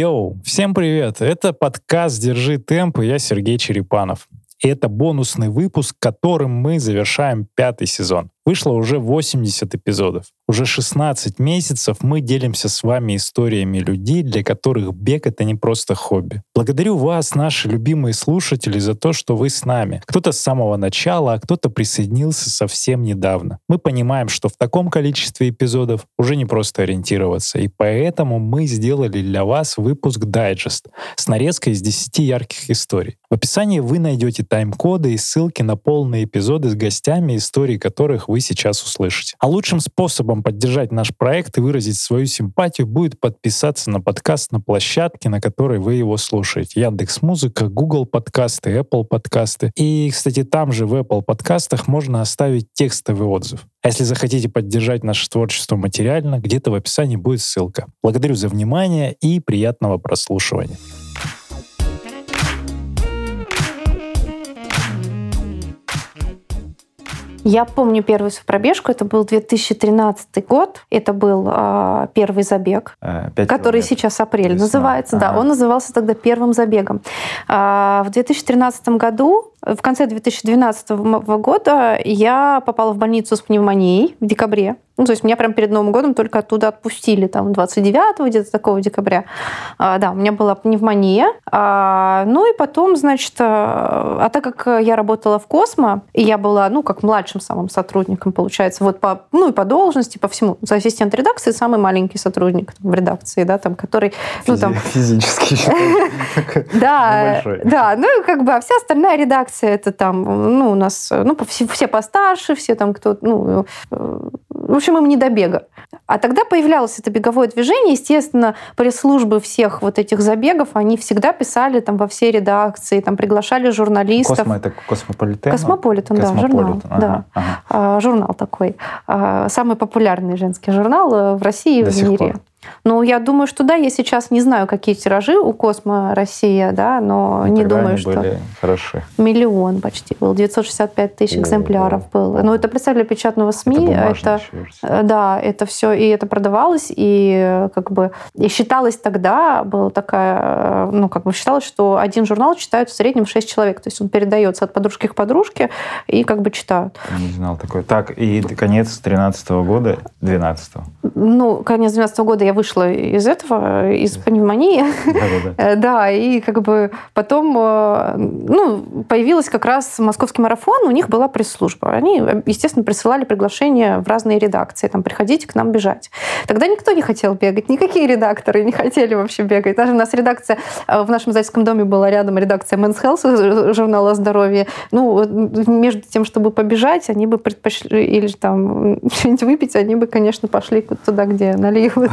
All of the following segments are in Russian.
Йоу, всем привет! Это подкаст «Держи темп» и я Сергей Черепанов. И это бонусный выпуск, которым мы завершаем пятый сезон. Вышло уже 80 эпизодов. Уже 16 месяцев мы делимся с вами историями людей, для которых бег — это не просто хобби. Благодарю вас, наши любимые слушатели, за то, что вы с нами. Кто-то с самого начала, а кто-то присоединился совсем недавно. Мы понимаем, что в таком количестве эпизодов уже не просто ориентироваться, и поэтому мы сделали для вас выпуск дайджест с нарезкой из 10 ярких историй. В описании вы найдете тайм-коды и ссылки на полные эпизоды с гостями, истории которых вы сейчас услышите. А лучшим способом поддержать наш проект и выразить свою симпатию будет подписаться на подкаст на площадке, на которой вы его слушаете. Яндекс Музыка, Google подкасты, Apple подкасты. И, кстати, там же в Apple подкастах можно оставить текстовый отзыв. А если захотите поддержать наше творчество материально, где-то в описании будет ссылка. Благодарю за внимание и приятного прослушивания. Я помню первую свою пробежку. Это был 2013 год. Это был э, первый забег, э, который сейчас апрель Весна. называется. Ага. Да, он назывался тогда первым забегом. Э, в 2013 году, в конце 2012 года, я попала в больницу с пневмонией в декабре. Ну, то есть меня прям перед Новым годом только оттуда отпустили, там, 29 где-то такого декабря. А, да, у меня была пневмония. А, ну и потом, значит, а, а так как я работала в Космо, и я была, ну, как младшим самым сотрудником, получается, вот по, ну и по должности, по всему. За ассистент редакции самый маленький сотрудник в редакции, да, там, который... Ну, там... Физически Да, да, ну и как бы, а вся остальная редакция, это там, ну, у нас, ну, все постарше, все там кто, ну, э, в общем, им не до бега. А тогда появлялось это беговое движение. Естественно, пресс-службы всех вот этих забегов, они всегда писали там во все редакции, там приглашали журналистов. Cosmo это Cosmopolitan? Cosmopolitan, да, журнал. Ага, да. Ага. А, журнал такой. А, самый популярный женский журнал э, в России и в мире. Пор. Ну, я думаю, что да, я сейчас не знаю, какие тиражи у Космо Россия, да, но и не думаю, что... были хороши. Миллион почти был, 965 тысяч О, экземпляров да. было. Ну, это представили печатного СМИ, это, это да, это все, и это продавалось, и как бы, и считалось тогда, была такая, ну, как бы считалось, что один журнал читают в среднем 6 человек, то есть он передается от подружки к подружке, и как бы читают. Не знал такой. Так, и конец 13 -го года, 12 -го. Ну, конец 12 -го года я вышла из этого, из пневмонии. Э, да, и как бы потом э, ну, появилась как раз московский марафон, у них была пресс-служба. Они, естественно, присылали приглашения в разные редакции, там, приходите к нам бежать. Тогда никто не хотел бегать, никакие редакторы не хотели вообще бегать. Даже у нас редакция, э, в нашем издательском доме была рядом редакция Men's Health, журнала «Здоровье». Ну, между тем, чтобы побежать, они бы предпочли, или там что-нибудь выпить, они бы, конечно, пошли туда, где наливают.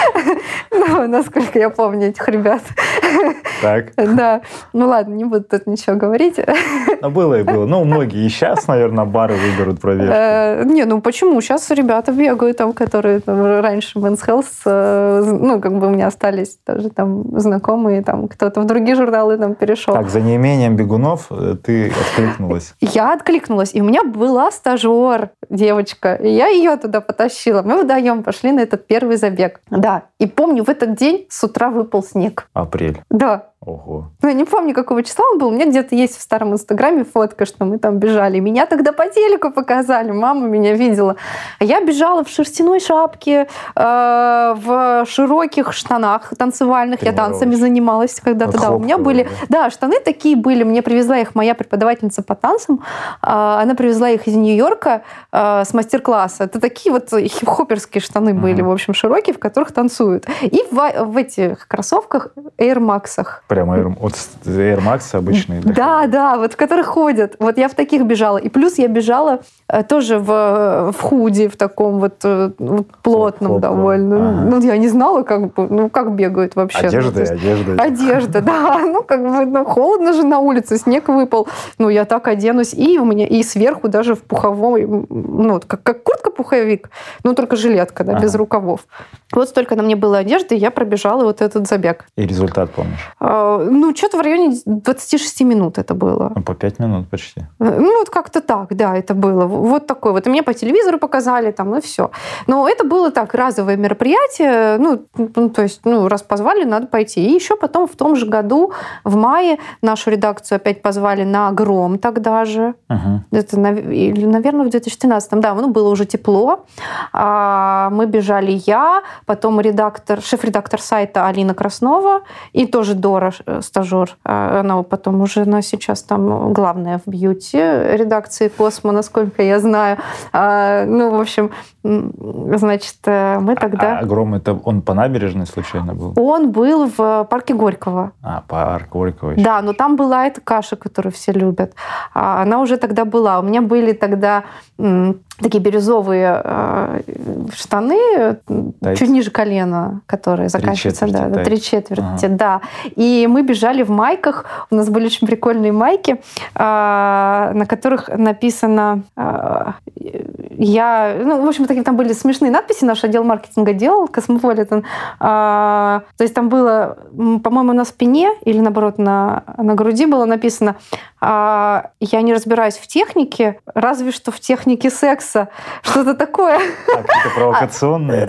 Ну, насколько я помню этих ребят. Так. Да. Ну ладно, не буду тут ничего говорить. Ну, было и было. Ну, многие и сейчас, наверное, бары выберут пробежку. Э, не, ну почему? Сейчас ребята бегают там, которые там, раньше Men's Health, э, ну, как бы у меня остались тоже там знакомые, там кто-то в другие журналы там перешел. Так, за неимением бегунов э, ты откликнулась? Я откликнулась. И у меня была стажер, девочка. И я ее туда потащила. Мы вдвоем пошли на этот первый забег. Да. И помню, в этот день с утра выпал снег. Апрель. Да. Ого. Ну, я не помню, какого числа он был. У меня где-то есть в старом инстаграме фотка, что мы там бежали. Меня тогда по телеку показали, мама меня видела. А я бежала в шерстяной шапке, э, в широких штанах танцевальных. Я танцами занималась когда-то. Да, у меня были... Да. штаны такие были. Мне привезла их моя преподавательница по танцам. Э, она привезла их из Нью-Йорка э, с мастер-класса. Это такие вот хип-хоперские штаны были, в общем, широкие, в которых танцуют. И в, в этих кроссовках Air Max. Прям Air, от Air Max обычные. Да, да, вот в которых ходят. Вот я в таких бежала. И плюс я бежала э, тоже в, в худи, в таком вот, э, вот плотном Хлоп, довольно. Ага. Ну, я не знала, как, ну, как бегают вообще. Одежда, ну, есть, одежда. Одежда, да. Ну, как бы, ну, холодно же на улице, снег выпал. Ну, я так оденусь. И у меня, и сверху даже в пуховой, ну, как, как куртка-пуховик, ну, только жилетка, да, ага. без рукавов. Вот столько на мне было одежды, и я пробежала вот этот забег. И результат помнишь? А, ну, что-то в районе 26 минут это было. Ну, по 5 минут почти. Э, ну, вот как-то так, да, это было. Вот такое. Вот и мне по телевизору показали там, и все. Но это было так, разовое мероприятие. Ну, ну, то есть, ну, раз позвали, надо пойти. И еще потом в том же году, в мае, нашу редакцию опять позвали на «Гром» тогда же. Угу. Это, наверное, в 2013. Да, ну, было уже тепло. А, мы бежали я, потом редактор, шеф-редактор сайта Алина Краснова и тоже Дора, стажер. А, она потом уже, она сейчас там главная в бьюти редакции Космо, насколько я знаю. А, ну, в общем, значит, э, мы тогда... А Гром, это он по набережной случайно был? Он был в парке Горького. А, парк Горького еще. Да, но там была эта каша, которую все любят. Она уже тогда была. У меня были тогда такие бирюзовые э, штаны, Тайцы. чуть ниже колена, которые заканчиваются, да, до три четверти, ага. да. И мы бежали в майках, у нас были очень прикольные майки, э, на которых написано э, я, ну, в общем, такие там были смешные надписи, наш отдел маркетинга делал, Космополитен. А, то есть там было, по-моему, на спине или, наоборот, на, на груди было написано а, «Я не разбираюсь в технике, разве что в технике секса». Что-то такое.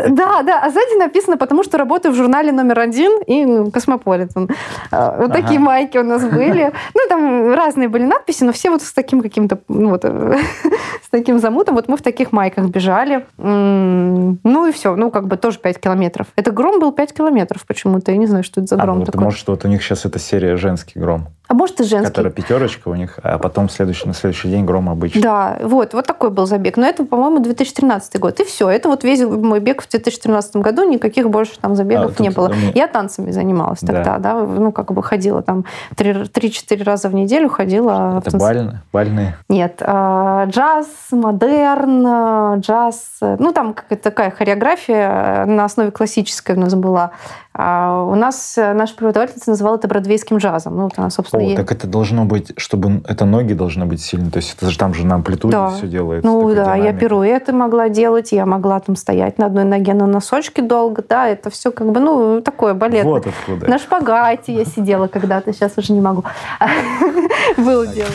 А, да, да. А сзади написано «Потому что работаю в журнале номер один» и ну, Космополитен. А, вот ага. такие майки у нас были. Ну, там разные были надписи, но все вот с таким каким-то, ну, вот, с таким замутом. Вот мы в таких майках бежали. Ну и все. Ну, как бы тоже 5 километров. Это гром был 5 километров почему-то. Я не знаю, что это за гром а, вот, такой. Может, вот у них сейчас эта серия «Женский гром». А может и женский. Которая пятерочка у них, а потом следующий, на следующий день гром обычный. Да, вот, вот такой был забег. Но это, по-моему, 2013 год. И все. Это вот весь мой бег в 2013 году. Никаких больше там забегов а, не было. Меня... Я танцами занималась тогда, да. Ну, как бы ходила там 3-4 раза в неделю ходила. Это танц... бальные? Бальные? Нет. А, джаз, модерн, джаз. Ну, там какая-то такая хореография на основе классической у нас была. А у нас э, наша преподавательница называла это бродвейским джазом. Ну, вот она, собственно, О, и... так это должно быть, чтобы это ноги должны быть сильные. То есть это же там же на амплитуде да. все делается. Ну да, динамика. я пируэты могла делать, я могла там стоять на одной ноге на носочке долго, да, это все как бы, ну, такое балет. Вот откуда. На шпагате я сидела когда-то, сейчас уже не могу. Было дело.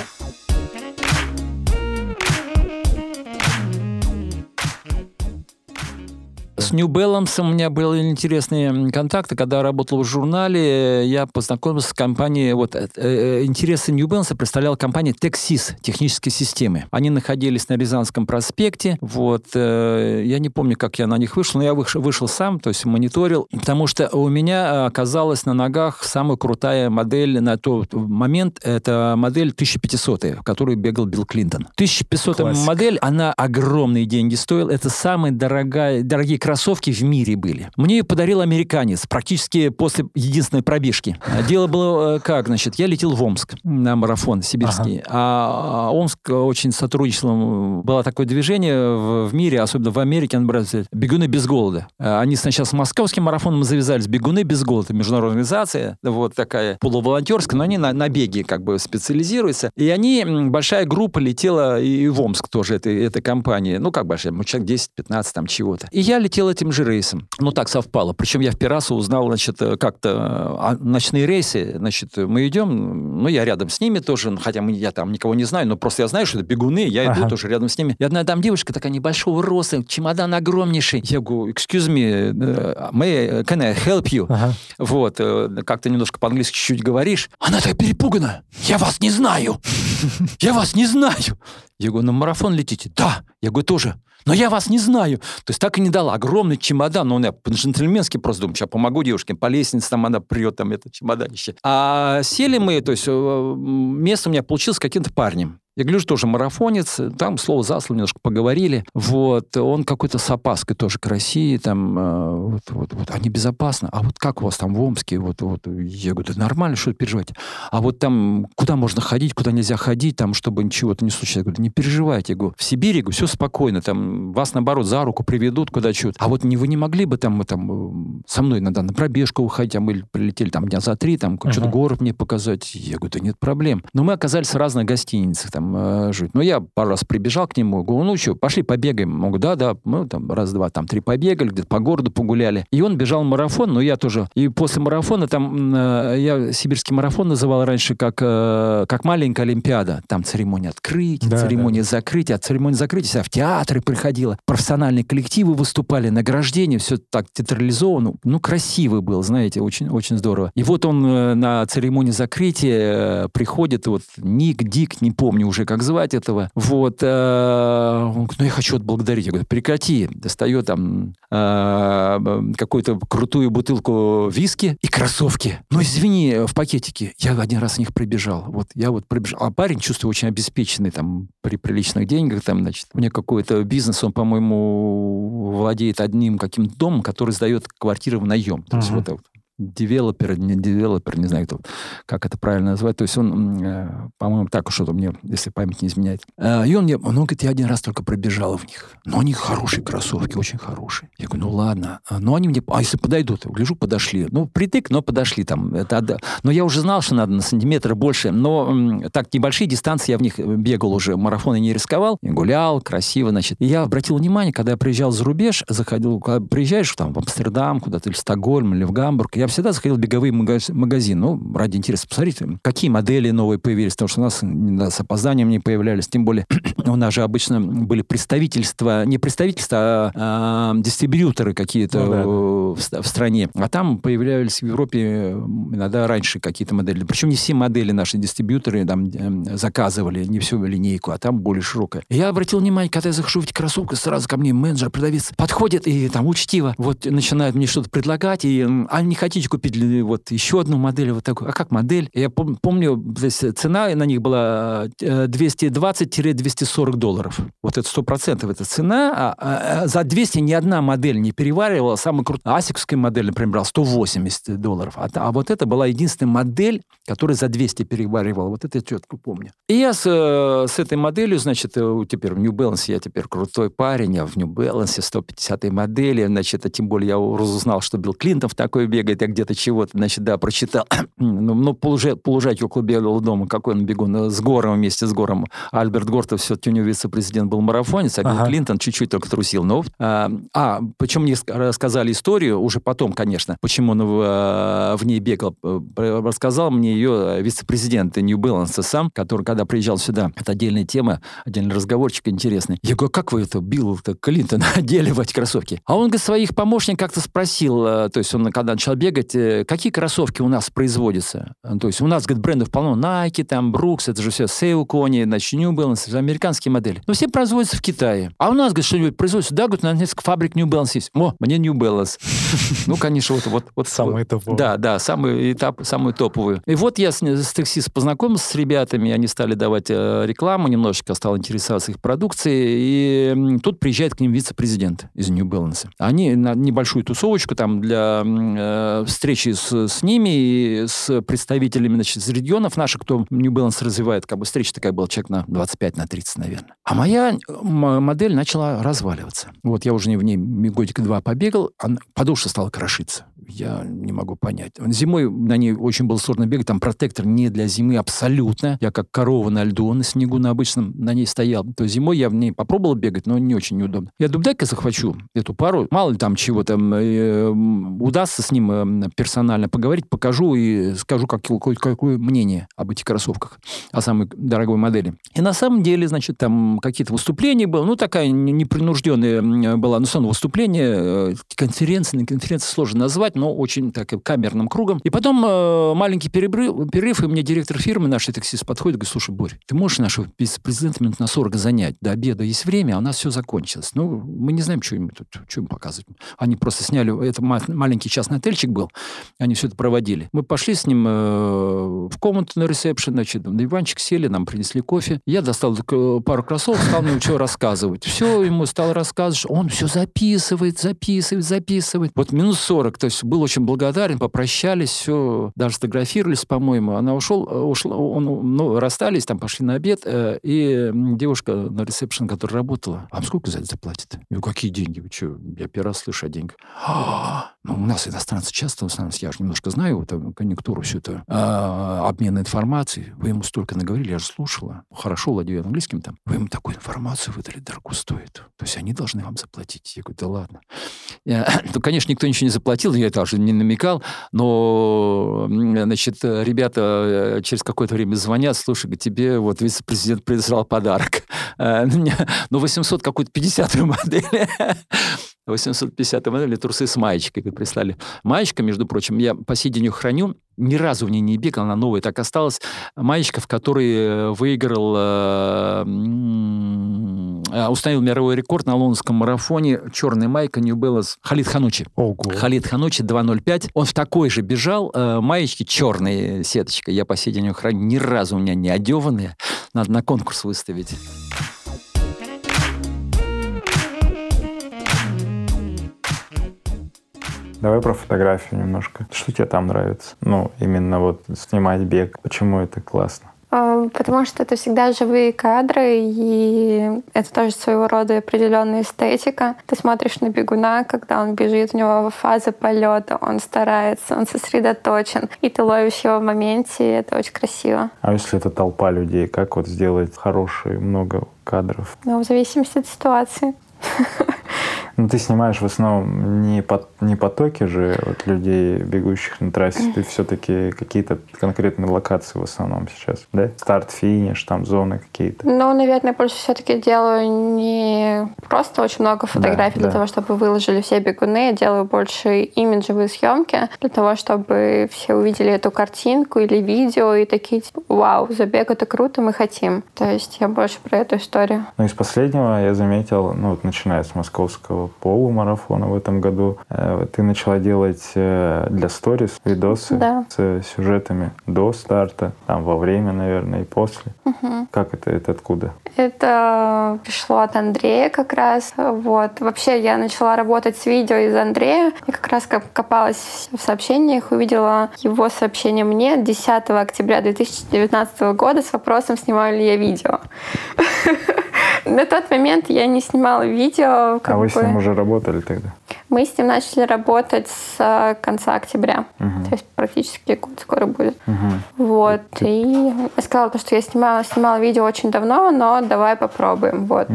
С New Balance у меня были интересные контакты. Когда я работал в журнале, я познакомился с компанией... Вот, э, э интересы New Balance представляла компания Texas, технические системы. Они находились на Рязанском проспекте. Вот, э, я не помню, как я на них вышел, но я вышел, вышел сам, то есть мониторил, потому что у меня оказалась на ногах самая крутая модель на тот момент. Это модель 1500, в которой бегал Билл Клинтон. 1500 модель, она огромные деньги стоила. Это самые дорогая, дорогие кроссовки в мире были. Мне ее подарил американец практически после единственной пробежки. Дело было э, как, значит, я летел в Омск на марафон сибирский, ага. а Омск очень сотрудничал, было такое движение в, в мире, особенно в Америке, бегуны без голода. Они сначала с московским марафоном завязались, бегуны без голода, международная организация, вот такая полуволонтерская, но они на, на беге как бы специализируются. И они, большая группа летела и в Омск тоже, этой, этой компании, ну как большая, человек 10-15 там чего-то. И я летел летел этим же рейсом. Ну, так совпало. Причем я в Пирасу узнал, значит, э, как-то а, ночные рейсы. Значит, мы идем, ну, я рядом с ними тоже, ну, хотя мы, я там никого не знаю, но просто я знаю, что это бегуны, я ага. иду тоже рядом с ними. И одна там девушка такая небольшого роста, чемодан огромнейший. Я говорю, excuse me, э, may, can I help you? Ага. Вот, э, как-то немножко по-английски чуть-чуть говоришь. Она так перепугана. Я вас не знаю. Я вас не знаю. Я говорю, на марафон летите? Да. Я говорю, тоже но я вас не знаю. То есть так и не дала. Огромный чемодан, ну, я по-джентльменски просто думаю, сейчас помогу девушке, по лестнице там она прет, там это чемоданище. А сели мы, то есть э, место у меня получилось с каким-то парнем. Я гляжу, тоже марафонец, там слово за слово немножко поговорили. Вот, он какой-то с опаской тоже к России, там, э, вот, вот, вот, а небезопасно. А вот как у вас там в Омске? Вот, вот, я говорю, да нормально, что переживаете? А вот там, куда можно ходить, куда нельзя ходить, там, чтобы ничего-то не случилось? Я говорю, не переживайте. Я говорю, в Сибири, говорю, все спокойно, там, вас, наоборот, за руку приведут куда-чуть. А вот не, вы не могли бы там, мы, там со мной иногда на пробежку уходить, а мы прилетели там дня за три, там, uh-huh. что-то город мне показать? Я говорю, да нет проблем. Но мы оказались в разных гостиницах, там, там э, жить. Но я пару раз прибежал к нему, говорю, ну что, пошли побегаем. Он говорит, да-да, мы там раз-два, там три побегали, где-то по городу погуляли. И он бежал марафон, но я тоже. И после марафона там, э, я сибирский марафон называл раньше как, э, как маленькая Олимпиада. Там церемония открытия, да, церемония да. закрытия. От церемонии закрытия я в театры приходила, профессиональные коллективы выступали, награждения, все так театрализовано. Ну, красивый был, знаете, очень, очень здорово. И вот он э, на церемонии закрытия э, приходит, вот Ник, Дик, не помню уже, как звать этого. Вот, э, он говорит, ну, я хочу отблагодарить. Я говорю, прекрати. Достает там какую-то крутую бутылку виски и кроссовки. Ну, извини, в пакетике. Я один раз в них пробежал. Вот, я вот пробежал. А парень, чувствую, очень обеспеченный там при приличных деньгах. Там, значит, у меня какой-то бизнес, он, по-моему, владеет одним каким-то домом, который сдает квартиры в наем. То uh-huh. есть вот девелопер, не девелопер, не знаю, кто, как это правильно назвать. То есть он, э, по-моему, так что-то мне, если память не изменяет. Э, и он мне, он говорит, я один раз только пробежал в них. Но они хорошие кроссовки, очень хорошие. Я говорю, ну ладно. Но они мне, а если подойдут? Я гляжу, подошли. Ну, притык, но подошли там. Это, но я уже знал, что надо на сантиметр больше. Но так небольшие дистанции я в них бегал уже. Марафоны не рисковал. Я гулял, красиво, значит. И я обратил внимание, когда я приезжал за рубеж, заходил, когда приезжаешь там в Амстердам куда-то, или в Стокгольм, или в Гамбург, я всегда заходил в беговые магазины. Ну, ради интереса посмотрите, какие модели новые появились, потому что у нас да, с опозданием не появлялись. Тем более у нас же обычно были представительства, не представительства, а, а дистрибьюторы какие-то ну, да, в, в стране. А там появлялись в Европе иногда раньше какие-то модели. Причем не все модели наши дистрибьюторы там эм, заказывали, не всю линейку, а там более широкая. Я обратил внимание, когда я захожу в эти кроссовки, сразу ко мне менеджер, продавец подходит и там учтиво вот начинает мне что-то предлагать, и а не хотите купить вот еще одну модель вот такую. А как модель? Я пом- помню, цена на них была 220-240 э, долларов. Вот это 100% это цена. А, а, а за 200 ни одна модель не переваривала. Самая крутая асикская модель, например, брал 180 долларов. А, а вот это была единственная модель, которая за 200 переваривала. Вот это я четко помню. И я с, э, с этой моделью, значит, э, теперь в New Balance я теперь крутой парень, а в New Balance 150 модели, значит, а тем более я узнал, что Билл Клинтон в такой бегает, я где-то чего-то, значит, да, прочитал. ну, ну полужать, полужать около Белого дома, какой он бегун, с Гором вместе с Гором. Альберт Гор-то все-таки у него вице-президент был марафонец, а Билл ага. Клинтон чуть-чуть только трусил. Но, а, а, почему мне рассказали историю, уже потом, конечно, почему он в, а, в ней бегал, рассказал мне ее вице-президент New Balance сам, который, когда приезжал сюда, это отдельная тема, отдельный разговорчик интересный. Я говорю, как вы это, Билл Клинтон, одели в эти кроссовки? А он, говорит, своих помощников как-то спросил, э, то есть он, когда начал бегать, э, какие кроссовки у нас производятся? То есть у нас, говорит, брендов полно. Nike, там, Brooks, это же все Saucony, значит, New Balance, американские модели. Но все производятся в Китае. А у нас, говорит, что-нибудь производится? Да, говорит, на несколько фабрик New Balance есть. О, мне New Balance. Ну, конечно, вот... вот, вот самый топовый. Да, да, самый этап, самый топовый. И вот я с, с таксист познакомился с ребятами, они стали давать э, рекламу, немножечко стал интересоваться их продукцией, и тут приезжает к ним вице-президент из New Balance. Они на небольшую тусовочку там для э, встречи с, с ними и с представителями значит, из регионов наших, кто New Balance развивает, как бы встреча такая была, человек на 25, на 30, наверное. А моя модель начала разваливаться. Вот я уже в ней годик два побегал, а подошва стала крошиться я не могу понять. Зимой на ней очень было сложно бегать, там протектор не для зимы абсолютно. Я как корова на льду, на снегу на обычном на ней стоял. То зимой я в ней попробовал бегать, но не очень неудобно. Я думаю, дай-ка захвачу эту пару. Мало ли там чего там э, удастся с ним э, персонально поговорить, покажу и скажу какое, какое мнение об этих кроссовках, о самой дорогой модели. И на самом деле, значит, там какие-то выступления было, ну, такая непринужденная была, ну, равно выступление, э, конференция, на конференции сложно назвать, но очень так камерным кругом. И потом э, маленький перерыв, перерыв, и мне директор фирмы, наш таксист, подходит и говорит, слушай, Борь, ты можешь нашего вице-президента минут на 40 занять? До обеда есть время, а у нас все закончилось. Ну, мы не знаем, что им тут, что им показывать. Они просто сняли, это маленький частный отельчик был, они все это проводили. Мы пошли с ним э, в комнату на ресепшн, значит, на диванчик сели, нам принесли кофе. Я достал пару кроссовок, стал мне что рассказывать. Все ему стал рассказывать, он все записывает, записывает, записывает. Вот минус 40, то есть был очень благодарен, попрощались, все, даже сфотографировались, по-моему. Она ушел, ушла, он, ну, расстались, там пошли на обед, э, и девушка на ресепшн, которая работала, вам сколько за это платит? Я говорю, какие деньги? Вы что? Я первый раз слышу о деньгах. А, ну, у нас иностранцы часто, в основном, я же немножко знаю вот, конъюнктуру всю эту, а, обмен информацией. Вы ему столько наговорили, я же слушала. Хорошо владею английским там. Вы ему такую информацию выдали, дорого стоит. То есть они должны вам заплатить. Я говорю, да ладно. Я, ну, конечно, никто ничего не заплатил, я даже не намекал, но, значит, ребята э, через какое-то время звонят, слушай, тебе вот вице-президент прислал подарок. Э, ну, 800 какую-то 50 модели. 850 модели трусы с маечкой прислали. Маечка, между прочим, я по сей день храню, ни разу в ней не бегал, она новая так осталась. Маечка, в которой э, выиграл, э, э, установил мировой рекорд на лондонском марафоне. Черная майка New Balance Халид Ханучи. Ого. Халид Ханучи 2.05. Он в такой же бежал. Э, маечки черные сеточка. Я по сей день храню. Ни разу у меня не одеванные. Надо на конкурс выставить. Давай про фотографию немножко. Что тебе там нравится? Ну, именно вот снимать бег. Почему это классно? А, потому что это всегда живые кадры, и это тоже своего рода определенная эстетика. Ты смотришь на бегуна, когда он бежит, у него фаза полета, он старается, он сосредоточен, и ты ловишь его в моменте, и это очень красиво. А если это толпа людей, как вот сделать хорошие много кадров? Ну, в зависимости от ситуации. Ну, ты снимаешь в основном не, по, не потоки же вот людей, бегущих на трассе, ты все-таки какие-то конкретные локации в основном сейчас, да? Старт, финиш, там зоны какие-то. Ну, наверное, больше все-таки делаю не просто очень много фотографий да, для да. того, чтобы выложили все бегуны, я делаю больше имиджевые съемки для того, чтобы все увидели эту картинку или видео и такие, типа, вау, забег это круто, мы хотим. То есть я больше про эту историю. Ну, из последнего я заметил, ну, вот начиная с московского полумарафона в этом году. Э, ты начала делать э, для сторис видосы да. с сюжетами до старта, там во время, наверное, и после. Угу. Как это, это откуда? Это пришло от Андрея как раз. Вот. Вообще я начала работать с видео из Андрея. Я как раз копалась в сообщениях, увидела его сообщение мне 10 октября 2019 года с вопросом, снимаю ли я видео. На тот момент я не снимала видео. а вы с ним уже работали тогда? Мы с ним начали работать с э, конца октября. То есть практически год скоро будет. Вот. И я сказала, что я снимала, снимала видео очень давно, но давай попробуем. Вот.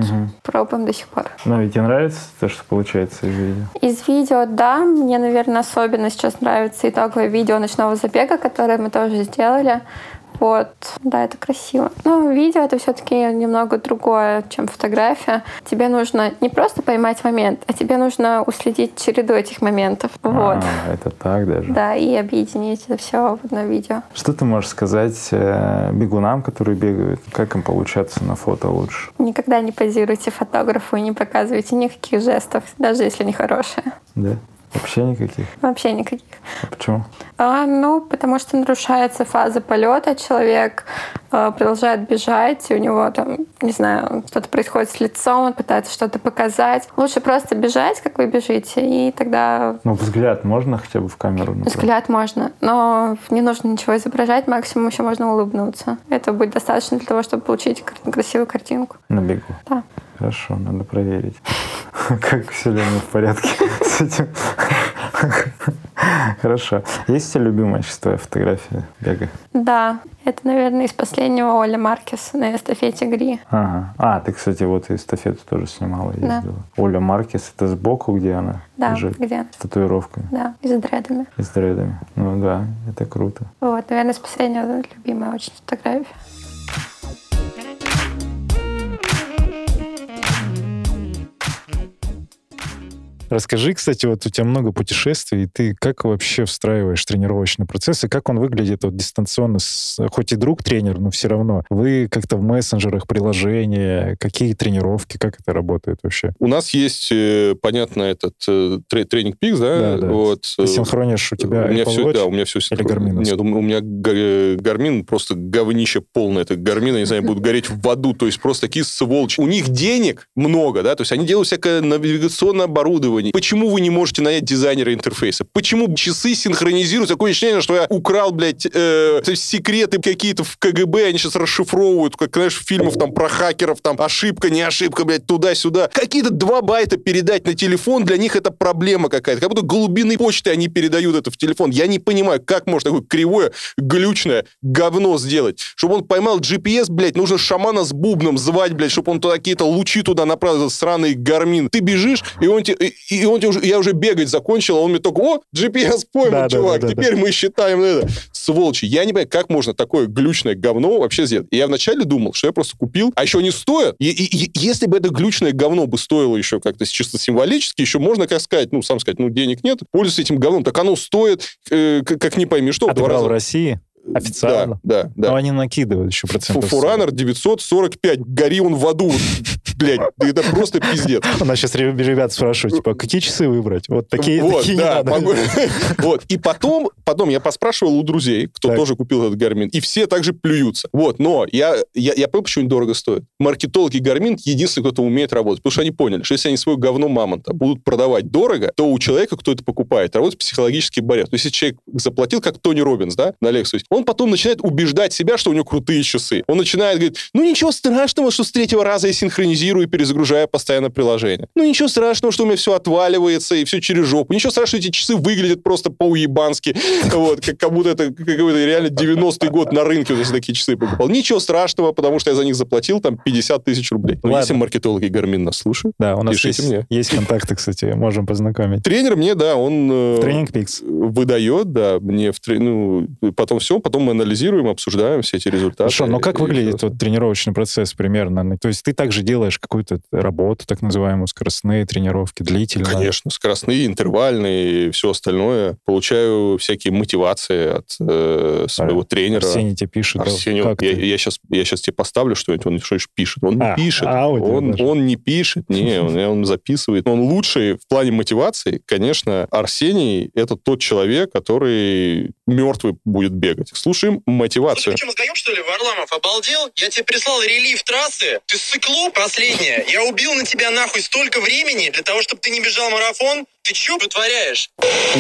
Пробуем до сих пор. Но ведь тебе нравится то, что получается из видео? Из видео, да. Мне, наверное, особенно сейчас нравится итоговое видео ночного забега, которое мы тоже сделали. Вот, да, это красиво. Но видео это все-таки немного другое, чем фотография. Тебе нужно не просто поймать момент, а тебе нужно уследить череду этих моментов. А, вот. это так даже. Да, и объединить это все в одно видео. Что ты можешь сказать э, бегунам, которые бегают? Как им получаться на фото лучше? Никогда не позируйте фотографу и не показывайте никаких жестов, даже если они хорошие. Да? Вообще никаких? Вообще никаких. А почему? А, ну, потому что нарушается фаза полета, человек э, продолжает бежать, и у него там, не знаю, что-то происходит с лицом, он пытается что-то показать. Лучше просто бежать, как вы бежите, и тогда... Ну, взгляд можно хотя бы в камеру? Направить? Взгляд можно, но не нужно ничего изображать, максимум еще можно улыбнуться. Это будет достаточно для того, чтобы получить красивую картинку. На бегу? Да. Хорошо, надо проверить, как все ли в порядке с этим. Хорошо. Есть у тебя любимая твоя фотография бега? Да, это, наверное, из последнего Оля Маркес на эстафете Гри. Ага. А, ты, кстати, вот и эстафету тоже снимала, ездила. Да. Оля Маркес, это сбоку, где она да, лежит? где? С татуировками? Да, и с дредами. И с дредами. Ну да, это круто. Вот, наверное, из последнего любимая очень фотография. Расскажи, кстати, вот у тебя много путешествий, и ты как вообще встраиваешь тренировочный процесс, и как он выглядит вот дистанционно, с, хоть и друг тренер, но все равно. Вы как-то в мессенджерах, приложения, какие тренировки, как это работает вообще? У нас есть, э, понятно, этот э, тренинг Пикс, да? Да, да. Вот. Ты синхронишь у тебя у меня все, Watch Да, у меня все Garmin? Нет, у меня Гармин просто говнище полное. Это Гармин, я не знаю, будут гореть в аду. То есть просто такие сволочи. У них денег много, да, то есть они делают всякое навигационное оборудование, исследований. Почему вы не можете нанять дизайнера интерфейса? Почему часы синхронизируются? Такое ощущение, что я украл, блядь, э, секреты какие-то в КГБ, они сейчас расшифровывают, как, знаешь, фильмов там про хакеров, там ошибка, не ошибка, блядь, туда-сюда. Какие-то два байта передать на телефон, для них это проблема какая-то. Как будто голубиной почты они передают это в телефон. Я не понимаю, как можно такое кривое, глючное говно сделать. Чтобы он поймал GPS, блядь, нужно шамана с бубном звать, блядь, чтобы он туда какие-то лучи туда направил, сраный гармин. Ты бежишь, и он тебе, и он уже, я уже бегать закончил, а он мне только, о, GPS поймал, да, чувак, да, да, теперь да. мы считаем это. Сволочи. Я не понимаю, как можно такое глючное говно вообще сделать. И я вначале думал, что я просто купил, а еще они стоят. И, и, и если бы это глючное говно бы стоило еще как-то чисто символически, еще можно, как сказать, ну, сам сказать, ну, денег нет, пользуйся этим говном, так оно стоит, э, как, как не пойми что. А ты брал в России? Официально? Да, да. да. Но они накидывают еще процентов. Forerunner 945. Гори он в аду. Блядь, это просто пиздец. У нас сейчас ребят спрашивают, типа, какие часы выбрать? Вот такие, вот, такие да, не. Могу... Вот, и потом, потом я поспрашивал у друзей, кто так. тоже купил этот Garmin, и все также плюются. Вот, но я, я, я понял, почему дорого стоит. Маркетологи Garmin единственный, кто умеет работать, потому что они поняли, что если они свое говно мамонта будут продавать дорого, то у человека, кто это покупает, работает психологический барьер. То есть, если человек заплатил, как Тони Робинс, да, на Lexus, он потом начинает убеждать себя, что у него крутые часы. Он начинает говорить, ну ничего страшного, что с третьего раза я синхронизирую и перезагружаю постоянно приложение. Ну ничего страшного, что у меня все отваливается и все через жопу. Ничего страшного, эти часы выглядят просто по-уебански. Вот, как, как будто это какой-то реально 90-й год на рынке, вот такие часы покупал. Ничего страшного, потому что я за них заплатил там 50 тысяч рублей. Ну, если маркетологи Garmin нас слушают, да, у нас есть, мне. есть контакты, кстати, можем познакомить. Тренер мне, да, он... Э, Тренинг Пикс. Выдает, да, мне в... Ну, потом все, потом мы анализируем, обсуждаем все эти результаты. Хорошо, но как выглядит вот тренировочный процесс примерно? То есть ты также делаешь какую-то работу, так называемую, скоростные тренировки, длительные? Конечно, скоростные, интервальные и все остальное. Получаю всякие мотивации от э, своего а, тренера. Арсений тебе пишет? Арсений, как я, я, сейчас, я сейчас тебе поставлю что-нибудь, он что пишет. Он а, не пишет. А, он, он не пишет, не, он, он записывает. Он лучший в плане мотивации, конечно, Арсений — это тот человек, который мертвый будет бегать. Слушаем мотивацию. Ты мозгаем, что ли, Варламов? Обалдел? Я тебе прислал релиф трассы. Ты сыкло последнее. Я убил на тебя нахуй столько времени для того, чтобы ты не бежал марафон. Ты что вытворяешь?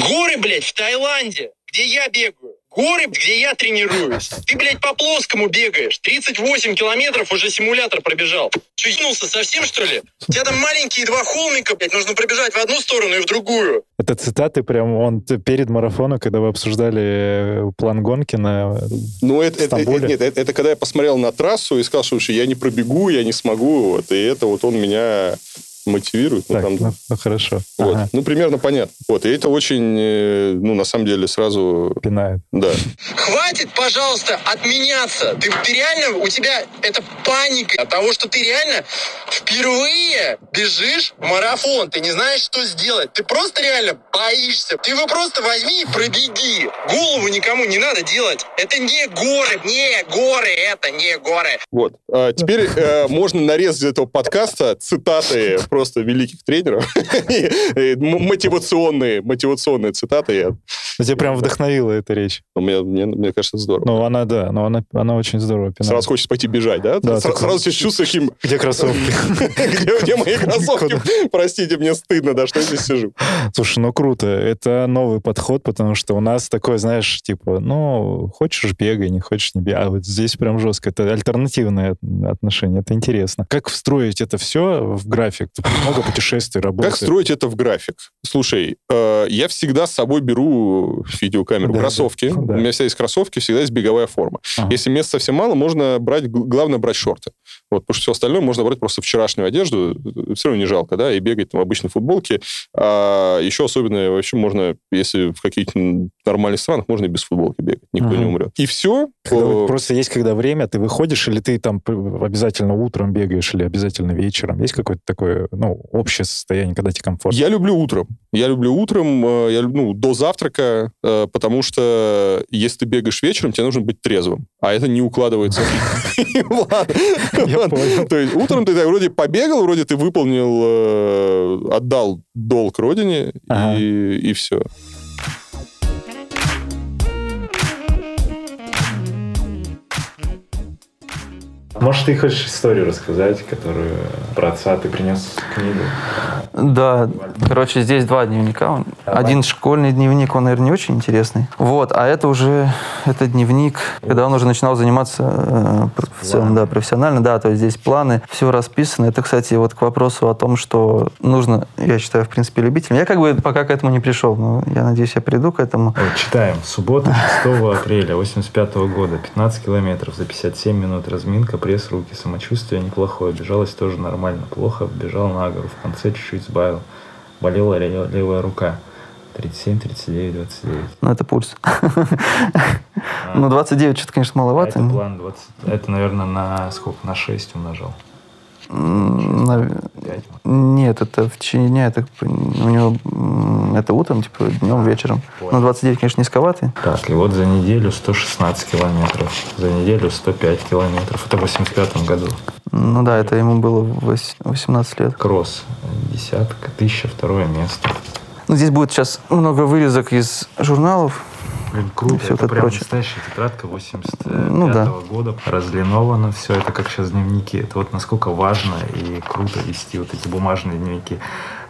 Горы, блядь, в Таиланде, где я бегаю горы, где я тренируюсь. Ты, блядь, по плоскому бегаешь. 38 километров уже симулятор пробежал. Че, ебнулся совсем, что ли? У тебя там маленькие два холмика, блядь, нужно пробежать в одну сторону и в другую. Это цитаты прям, он перед марафоном, когда вы обсуждали э, план гонки на Ну, это, это, это, нет, это, это когда я посмотрел на трассу и сказал, что я не пробегу, я не смогу, вот, и это вот он меня мотивирует. Ну, так, там, ну, ну, хорошо. Вот. Ага. Ну, примерно понятно. Вот. И это очень, э, ну, на самом деле, сразу... Пинает. Да. Хватит, пожалуйста, отменяться. Ты, ты реально, у тебя это паника от того, что ты реально впервые бежишь в марафон. Ты не знаешь, что сделать. Ты просто реально боишься. Ты его просто возьми и пробеги. Голову никому не надо делать. Это не горы. Не горы. Это не горы. Вот. А, теперь э, можно нарезать этого подкаста цитаты просто великих тренеров. мотивационные, мотивационные цитаты. Я... Ну, тебя прям вдохновила эта речь. Ну, мне, мне, мне кажется, здорово. Ну, она, да, но она, она очень здорово пинает. Сразу хочется пойти бежать, да? да сразу, сразу себя чувствуешь каким... Где кроссовки? Где мои кроссовки? Простите, мне стыдно, да, что я здесь сижу. Слушай, ну круто. Это новый подход, потому что у нас такой, знаешь, типа, ну, хочешь бегай, не хочешь не бегай. А вот здесь прям жестко. Это альтернативное отношение. Это интересно. Как встроить это все в график? Много путешествий, работы. Как строить это в график? Слушай, э, я всегда с собой беру видеокамеру, да, кроссовки. Да, да. У меня всегда есть кроссовки, всегда есть беговая форма. Ага. Если места совсем мало, можно брать, главное брать шорты. Вот, потому что все остальное можно брать просто вчерашнюю одежду, все равно не жалко, да, и бегать там в обычной футболке. А еще особенно вообще можно, если в каких-то нормальных странах, можно и без футболки бегать, никто ага. не умрет. И все. Когда, просто есть когда время, ты выходишь, или ты там обязательно утром бегаешь, или обязательно вечером? Есть какое-то такое, ну, общее состояние, когда тебе комфортно? Я люблю утром. Я люблю утром, э, я, ну, до завтрака, э, потому что если ты бегаешь вечером, тебе нужно быть трезвым. А это не укладывается. То есть утром ты вроде побегал, вроде ты выполнил, э, отдал долг родине, и все. Может, ты хочешь историю рассказать, которую про отца ты принес книгу? Да, короче, здесь два дневника. Давай. Один школьный дневник, он, наверное, не очень интересный. Вот, а это уже, это дневник, когда он уже начинал заниматься э, в целом, да, профессионально, да, то есть здесь планы, все расписано. Это, кстати, вот к вопросу о том, что нужно, я считаю, в принципе, любителям. Я как бы пока к этому не пришел, но я надеюсь, я приду к этому. Вот, читаем. Суббота, 6 апреля 85 года, 15 километров за 57 минут, разминка, пресс, руки, самочувствие неплохое, бежалось тоже нормально, плохо, бежал на гору, в конце чуть-чуть сбавил, болела левая рука. 37, 39, 29. Ну, это пульс. А. Ну, 29 что-то, конечно, маловато. это план 20. Это, наверное, на сколько? На 6 умножал. Нет, это в течение дня, это у него это утром, типа днем, вечером. Но 29, конечно, низковатый. Так, и вот за неделю 116 километров, за неделю 105 километров. Это в 85 году. Ну да, это ему было 18 лет. Кросс, десятка, тысяча, второе место. Ну, здесь будет сейчас много вырезок из журналов. Блин, круто. Все это, прям прочее. настоящая тетрадка 85 ну, да. года. Разлиновано все. Это как сейчас дневники. Это вот насколько важно и круто вести вот эти бумажные дневники.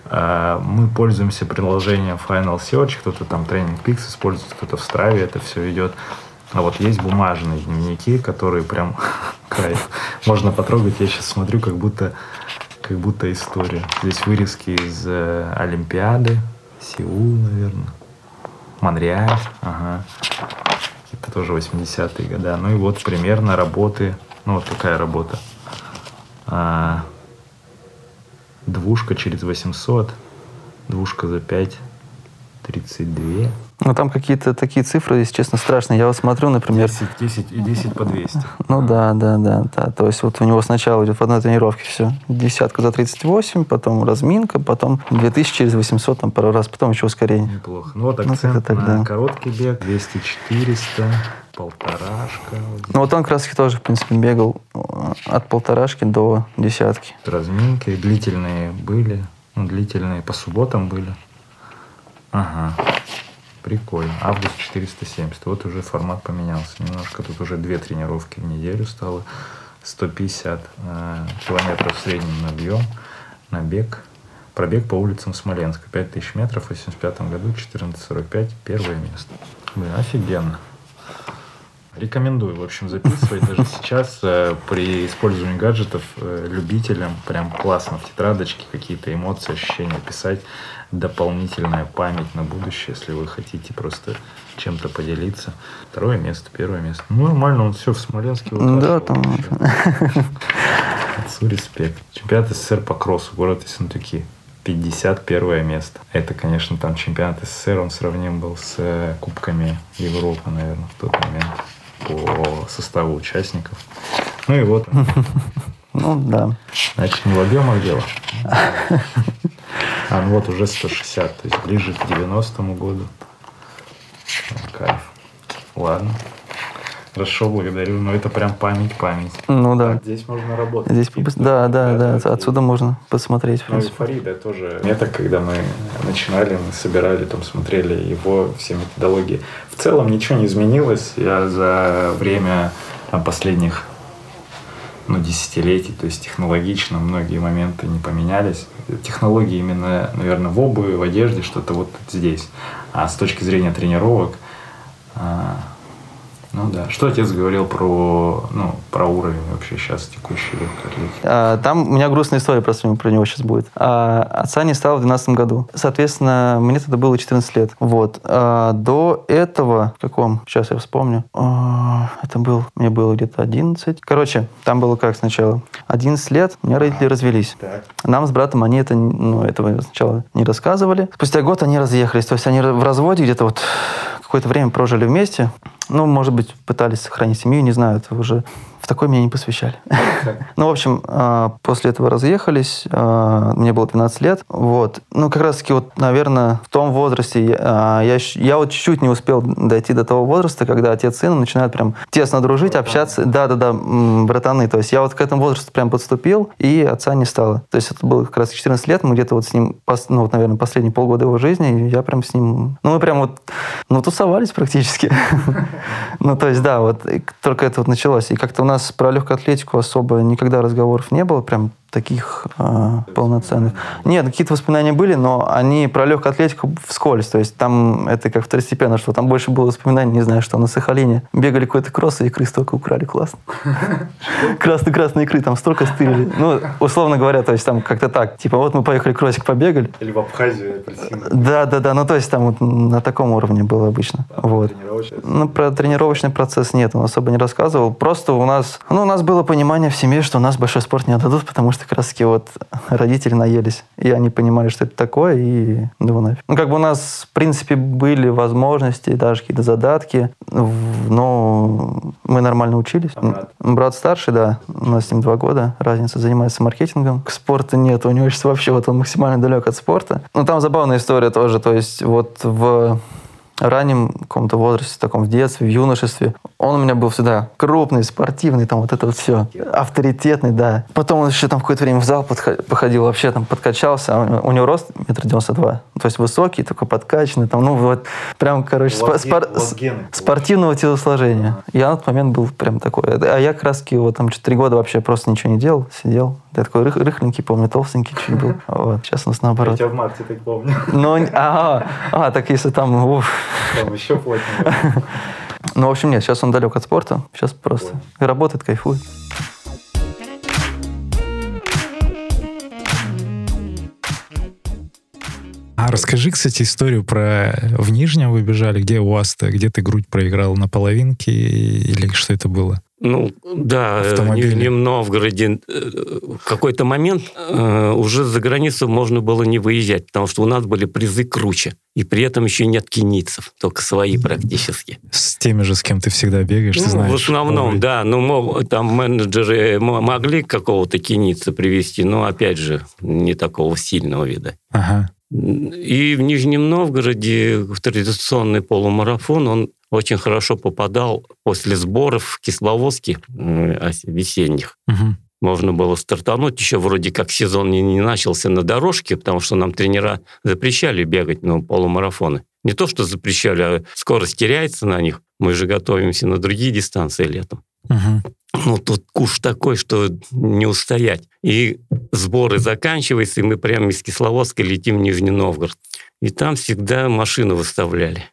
А, мы пользуемся приложением Final Search. Кто-то там Training Peaks использует, кто-то в Страве это все ведет. А вот есть бумажные дневники, которые прям кайф. Можно потрогать. Я сейчас смотрю, как будто, как будто история. Здесь вырезки из э, Олимпиады, Сеул, наверное. Монреаль, ага. Это тоже 80-е годы. Ну и вот примерно работы, ну вот такая работа. А, двушка через 800, двушка за 5, 32. Ну, там какие-то такие цифры, если честно, страшные. Я вот смотрю, например... 10, 10 и 10 по 200. Ну, да, да, да, да. То есть вот у него сначала идет в одной тренировке все. Десятка за 38, потом разминка, потом 2000 через 800, там пару раз, потом еще ускорение. Неплохо. Ну, вот акцент ну, так, на да. короткий бег, 200-400, полторашка. Ну, вот он как раз тоже, в принципе, бегал э, от полторашки до десятки. Разминки длительные были, ну, длительные по субботам были. Ага. Прикольно. Август 470. Вот уже формат поменялся. Немножко тут уже две тренировки в неделю стало. 150 э, километров в среднем набьем на бег. Пробег по улицам Смоленска. 5000 метров в 85 году, 14.45, первое место. Блин, офигенно. Рекомендую, в общем, записывать даже сейчас э, при использовании гаджетов э, любителям. Прям классно в тетрадочке какие-то эмоции, ощущения писать. Дополнительная память на будущее, если вы хотите просто чем-то поделиться. Второе место, первое место. Ну, нормально, он все в Смоленске Да, там... Отцу респект. Чемпионат СССР по кроссу, город Ессентуки. 51 место. Это, конечно, там чемпионат СССР, он сравним был с э, Кубками Европы, наверное, в тот момент по составу участников. Ну и вот. Ну, да. Значит, не в объемах дело. А, ну вот уже 160, то есть ближе к 90-му году. Кайф. Ладно. Хорошо, благодарю. Но это прям память-память. Ну да. Так, здесь можно работать. Здесь побыс... Да, да, да. да. Отсюда можно посмотреть. Ну, Фарида тоже. Это когда мы начинали, мы собирали, там смотрели его все методологии. В целом ничего не изменилось. Я за время там, последних ну, десятилетий, то есть технологично многие моменты не поменялись. Технологии именно, наверное, в обуви, в одежде, что-то вот здесь. А с точки зрения тренировок, а, ну да. Что отец говорил про, ну, про уровень вообще сейчас текущий легкой атлетики? А, там у меня грустная история просто про него сейчас будет. А, отца не стало в 2012 году. Соответственно, мне тогда было 14 лет. Вот. А, до этого, в каком? Сейчас я вспомню. А, это был, мне было где-то 11. Короче, там было как сначала. 11 лет, у меня родители развелись. Так. Нам с братом они это, ну, этого сначала не рассказывали. Спустя год они разъехались. То есть они в разводе где-то вот какое-то время прожили вместе. Ну, может быть, пытались сохранить семью, не знаю, это уже в такой меня не посвящали. ну, в общем, а, после этого разъехались, а, мне было 12 лет, вот. Ну, как раз-таки вот, наверное, в том возрасте я, а, я, я вот чуть-чуть не успел дойти до того возраста, когда отец с сыном начинают прям тесно дружить, общаться. Да-да-да, братаны. То есть я вот к этому возрасту прям подступил, и отца не стало. То есть это было как раз 14 лет, мы где-то вот с ним, ну, вот, наверное, последние полгода его жизни, и я прям с ним, ну, мы прям вот, ну, тусовались практически. ну, то есть, да, вот только это вот началось. И как-то у нас про легкую атлетику особо никогда разговоров не было, прям таких э, полноценных. Нет, какие-то воспоминания были, но они про легкую атлетику вскользь. То есть там это как второстепенно, что там больше было воспоминаний, не знаю, что на Сахалине бегали какой-то кросс, и икры столько украли, классно. Красные-красные икры там столько стырили. Ну, условно говоря, то есть там как-то так. Типа вот мы поехали кроссик побегали. Или в Абхазию. Да, да, да. Ну, то есть там вот на таком уровне было обычно. Вот. Ну, про тренировочный процесс нет, он особо не рассказывал. Просто у нас, ну, у нас было понимание в семье, что у нас большой спорт не отдадут, потому что как раз таки вот родители наелись. И они понимали, что это такое, и ну, нафиг. Ну, как бы у нас, в принципе, были возможности, даже какие-то задатки, но мы нормально учились. А брат? брат старший, да, у нас с ним два года, разница, занимается маркетингом. К спорту нет, у него сейчас вообще вот он максимально далек от спорта. Но там забавная история тоже, то есть вот в раннем каком-то возрасте, таком в детстве, в юношестве, он у меня был всегда крупный, спортивный, там вот это вот все, авторитетный, да. Потом он еще там какое-то время в зал походил, вообще там подкачался, а у него рост метр девяносто два, то есть высокий, такой подкачанный, там, ну вот прям, короче, спор- спор- спортивного телосложения. Я на тот момент был прям такой. А я как раз вот там 4 года вообще просто ничего не делал, сидел. Я такой рых, рыхленький, помню, толстенький чуть был. Вот, сейчас у нас наоборот. Я тебя в марте так помню. Ну, ага, а, так если там, уф. Там еще плотнее. Ну, в общем, нет, сейчас он далек от спорта. Сейчас просто работает, кайфует. А расскажи, кстати, историю про в Нижнем вы бежали, где у вас-то, где ты грудь проиграл на половинке или что это было? Ну, да, э, в Нижнем Новгороде э, в какой-то момент э, уже за границу можно было не выезжать, потому что у нас были призы круче. И при этом еще нет киницев, только свои практически. С теми же, с кем ты всегда бегаешь, ну, ты знаешь. В основном, да. Ну, там менеджеры могли какого-то киница привести, но, опять же, не такого сильного вида. Ага. И в Нижнем Новгороде в традиционный полумарафон он очень хорошо попадал после сборов в Кисловодске весенних. Угу. Можно было стартануть, еще вроде как сезон не, не начался на дорожке, потому что нам тренера запрещали бегать на полумарафоны. Не то, что запрещали, а скорость теряется на них. Мы же готовимся на другие дистанции летом. Угу. Ну, тут куш такой, что не устоять. И сборы заканчиваются, и мы прямо из Кисловодска летим в Нижний Новгород. И там всегда машины выставляли.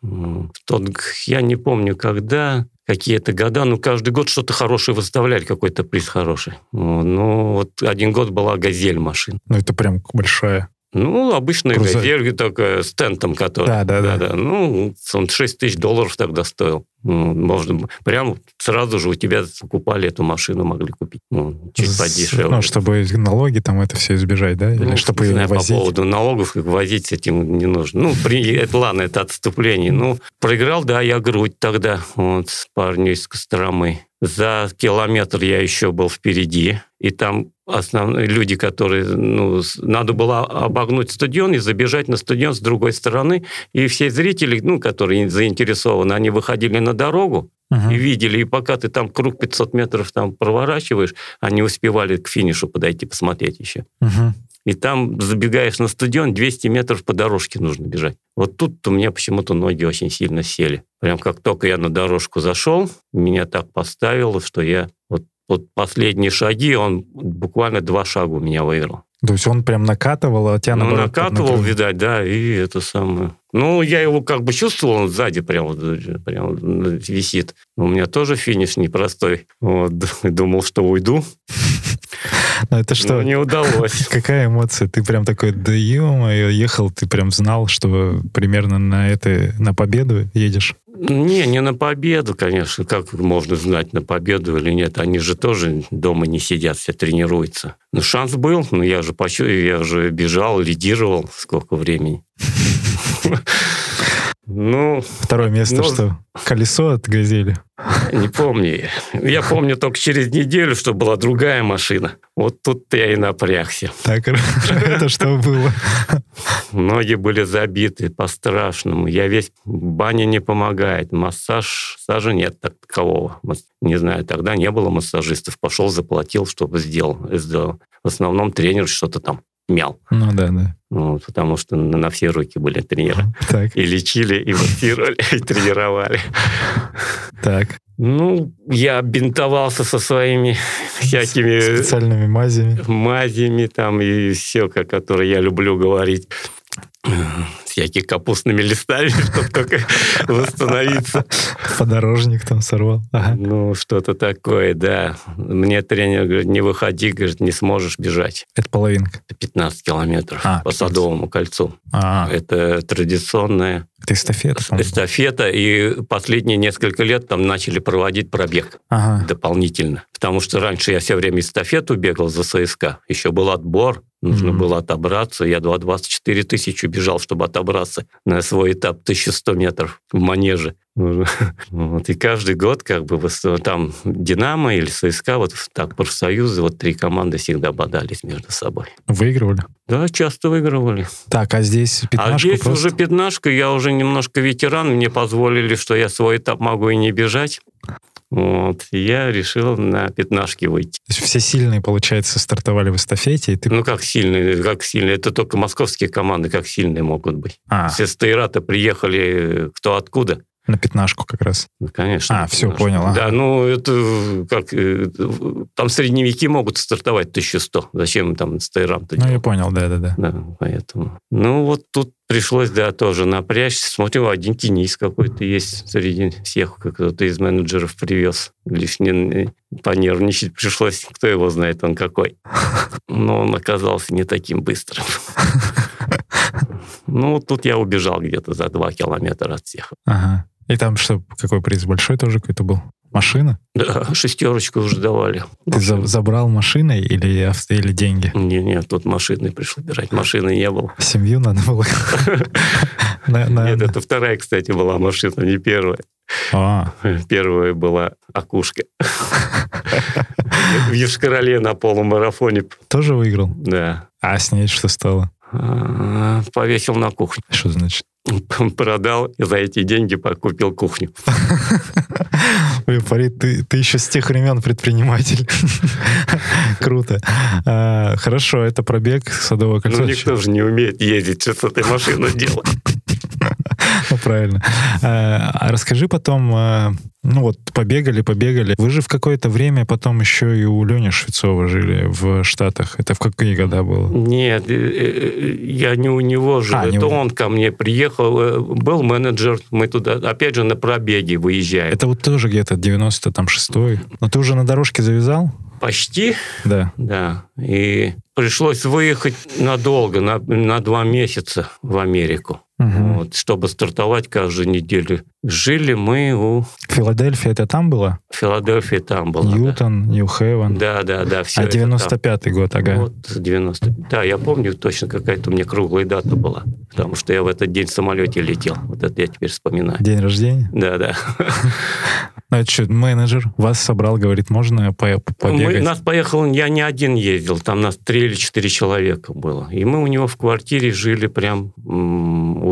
Тот, я не помню, когда, какие-то года, но каждый год что-то хорошее выставляли, какой-то приз хороший. Ну, вот один год была «Газель» машина. Ну, это прям большая. Ну, обычная Круза... газель, только с тентом, который. Да, да, да. да. Ну, он 6 тысяч долларов тогда стоил. Ну, можно прямо сразу же у тебя покупали эту машину, могли купить. Ну, чуть подешевле. Ну, чтобы налоги там это все избежать, да? Или ну, чтобы не знаю, возить? по поводу налогов, как возить с этим не нужно. Ну, при, это, ладно, это отступление. Ну, проиграл, да, я грудь тогда, вот, с парнем из Костромы. За километр я еще был впереди, и там основные люди, которые, ну, надо было обогнуть стадион и забежать на стадион с другой стороны, и все зрители, ну, которые заинтересованы, они выходили на дорогу uh-huh. и видели, и пока ты там круг 500 метров там проворачиваешь, они успевали к финишу подойти посмотреть еще. Uh-huh. И там забегаешь на стадион, 200 метров по дорожке нужно бежать. Вот тут у меня почему-то ноги очень сильно сели. Прям как только я на дорожку зашел, меня так поставило, что я вот вот последние шаги, он буквально два шага у меня выиграл. То есть он прям накатывал, а тебя ну, наоборот... накатывал, видать, да, и это самое... Ну, я его как бы чувствовал, он сзади прям, прям висит. У меня тоже финиш непростой. Вот, думал, что уйду. Но это что? Но не удалось. Какая эмоция? Ты прям такой, да ё ехал, ты прям знал, что примерно на это, на победу едешь? Не, не на победу, конечно. Как можно знать, на победу или нет? Они же тоже дома не сидят, все тренируются. Но шанс был, но я же почувствовал, я же бежал, лидировал сколько времени. Ну, Второе место ну, что? Колесо от «Газели»? Не помню. Я помню только через неделю, что была другая машина. Вот тут я и напрягся. Так, это что было? Ноги были забиты по-страшному. Я весь... Баня не помогает. Массаж... Массажа нет такового. Не знаю, тогда не было массажистов. Пошел, заплатил, чтобы сделал. сделал. В основном тренер что-то там мял. Ну да, да. Ну, потому что на, на все руки были тренеры. Так. И лечили, и массировали, и тренировали. Так. Ну, я бинтовался со своими всякими... Специальными мазями. Мазями там и все, которые я люблю говорить всякими капустными листами, чтобы только восстановиться. Подорожник там сорвал. Ага. Ну, что-то такое, да. Мне тренер говорит, не выходи, говорит, не сможешь бежать. Это половинка? 15 километров а, по 15. Садовому кольцу. А-а. Это традиционная это эстафета. По-моему. Эстафета, и последние несколько лет там начали проводить пробег ага. дополнительно. Потому что раньше я все время эстафету бегал за ССК. Еще был отбор, нужно mm-hmm. было отобраться. Я 24 тысячи бежал, чтобы отобраться на свой этап 1100 метров в манеже. Вот, и каждый год как бы там «Динамо» или ССК, вот так профсоюзы, вот три команды всегда бодались между собой. Выигрывали? Да, часто выигрывали. Так, а здесь пятнашку А здесь просто... уже пятнашка, я уже немножко ветеран, мне позволили, что я свой этап могу и не бежать. Вот, я решил на пятнашке выйти. То есть все сильные, получается, стартовали в эстафете? И ты... Ну, как сильные, как сильные? Это только московские команды, как сильные могут быть. А. Все стейраты приехали кто откуда. На пятнашку как раз. Ну, конечно. А, все, понял. Ага. Да, ну, это как... Э, там средневики могут стартовать 1100. Зачем там стейрам-то Ну, я понял, да-да-да. Да, поэтому... Ну, вот тут пришлось, да, тоже напрячься. Смотрю, один тенис какой-то есть среди всех, кто-то из менеджеров привез. Лишний понервничать пришлось. Кто его знает, он какой. Но он оказался не таким быстрым. Ну, тут я убежал где-то за два километра от всех. Ага. И там что, какой приз? Большой тоже какой-то был? Машина? Да, шестерочку уже давали. Ты за, забрал машиной или, или деньги? Не, нет, тут машины пришел бирать. Машины не было. Семью надо было? Нет, это вторая, кстати, была машина, не первая. А. Первая была окушка. В Ешкарале на полумарафоне. Тоже выиграл? Да. А с ней что стало? А, повесил на кухню. Что значит? Продал и за эти деньги покупил кухню. Ой, Фарид, ты, ты еще с тех времен предприниматель. Круто. А, хорошо, это пробег Садовое кольцо. Ну, никто же не умеет ездить, что с этой машиной делать. Ну, правильно. А, а расскажи потом, а, ну вот побегали, побегали. Вы же в какое-то время потом еще и у Лени Швецова жили в Штатах. Это в какие года было? Нет, э, э, я не у него жил. А, Это он у... ко мне приехал, э, был менеджер. Мы туда, опять же, на пробеге выезжаем. Это вот тоже где-то 96-й. Но ты уже на дорожке завязал? Почти. Да. Да. И пришлось выехать надолго, на, на два месяца в Америку угу. вот, чтобы стартовать каждую неделю. Жили мы у... Филадельфия это там было? Филадельфия там была, Ньютон, да. Нью-Хевен. Да, да, да. Все а 95-й год, ага. Вот, 90 Да, я помню точно, какая-то у меня круглая дата была, потому что я в этот день в самолете летел. Вот это я теперь вспоминаю. День рождения? Да, да. Ну, это что, менеджер вас собрал, говорит, можно по побегать? Мы, нас поехал, я не один ездил, там нас три или четыре человека было. И мы у него в квартире жили прям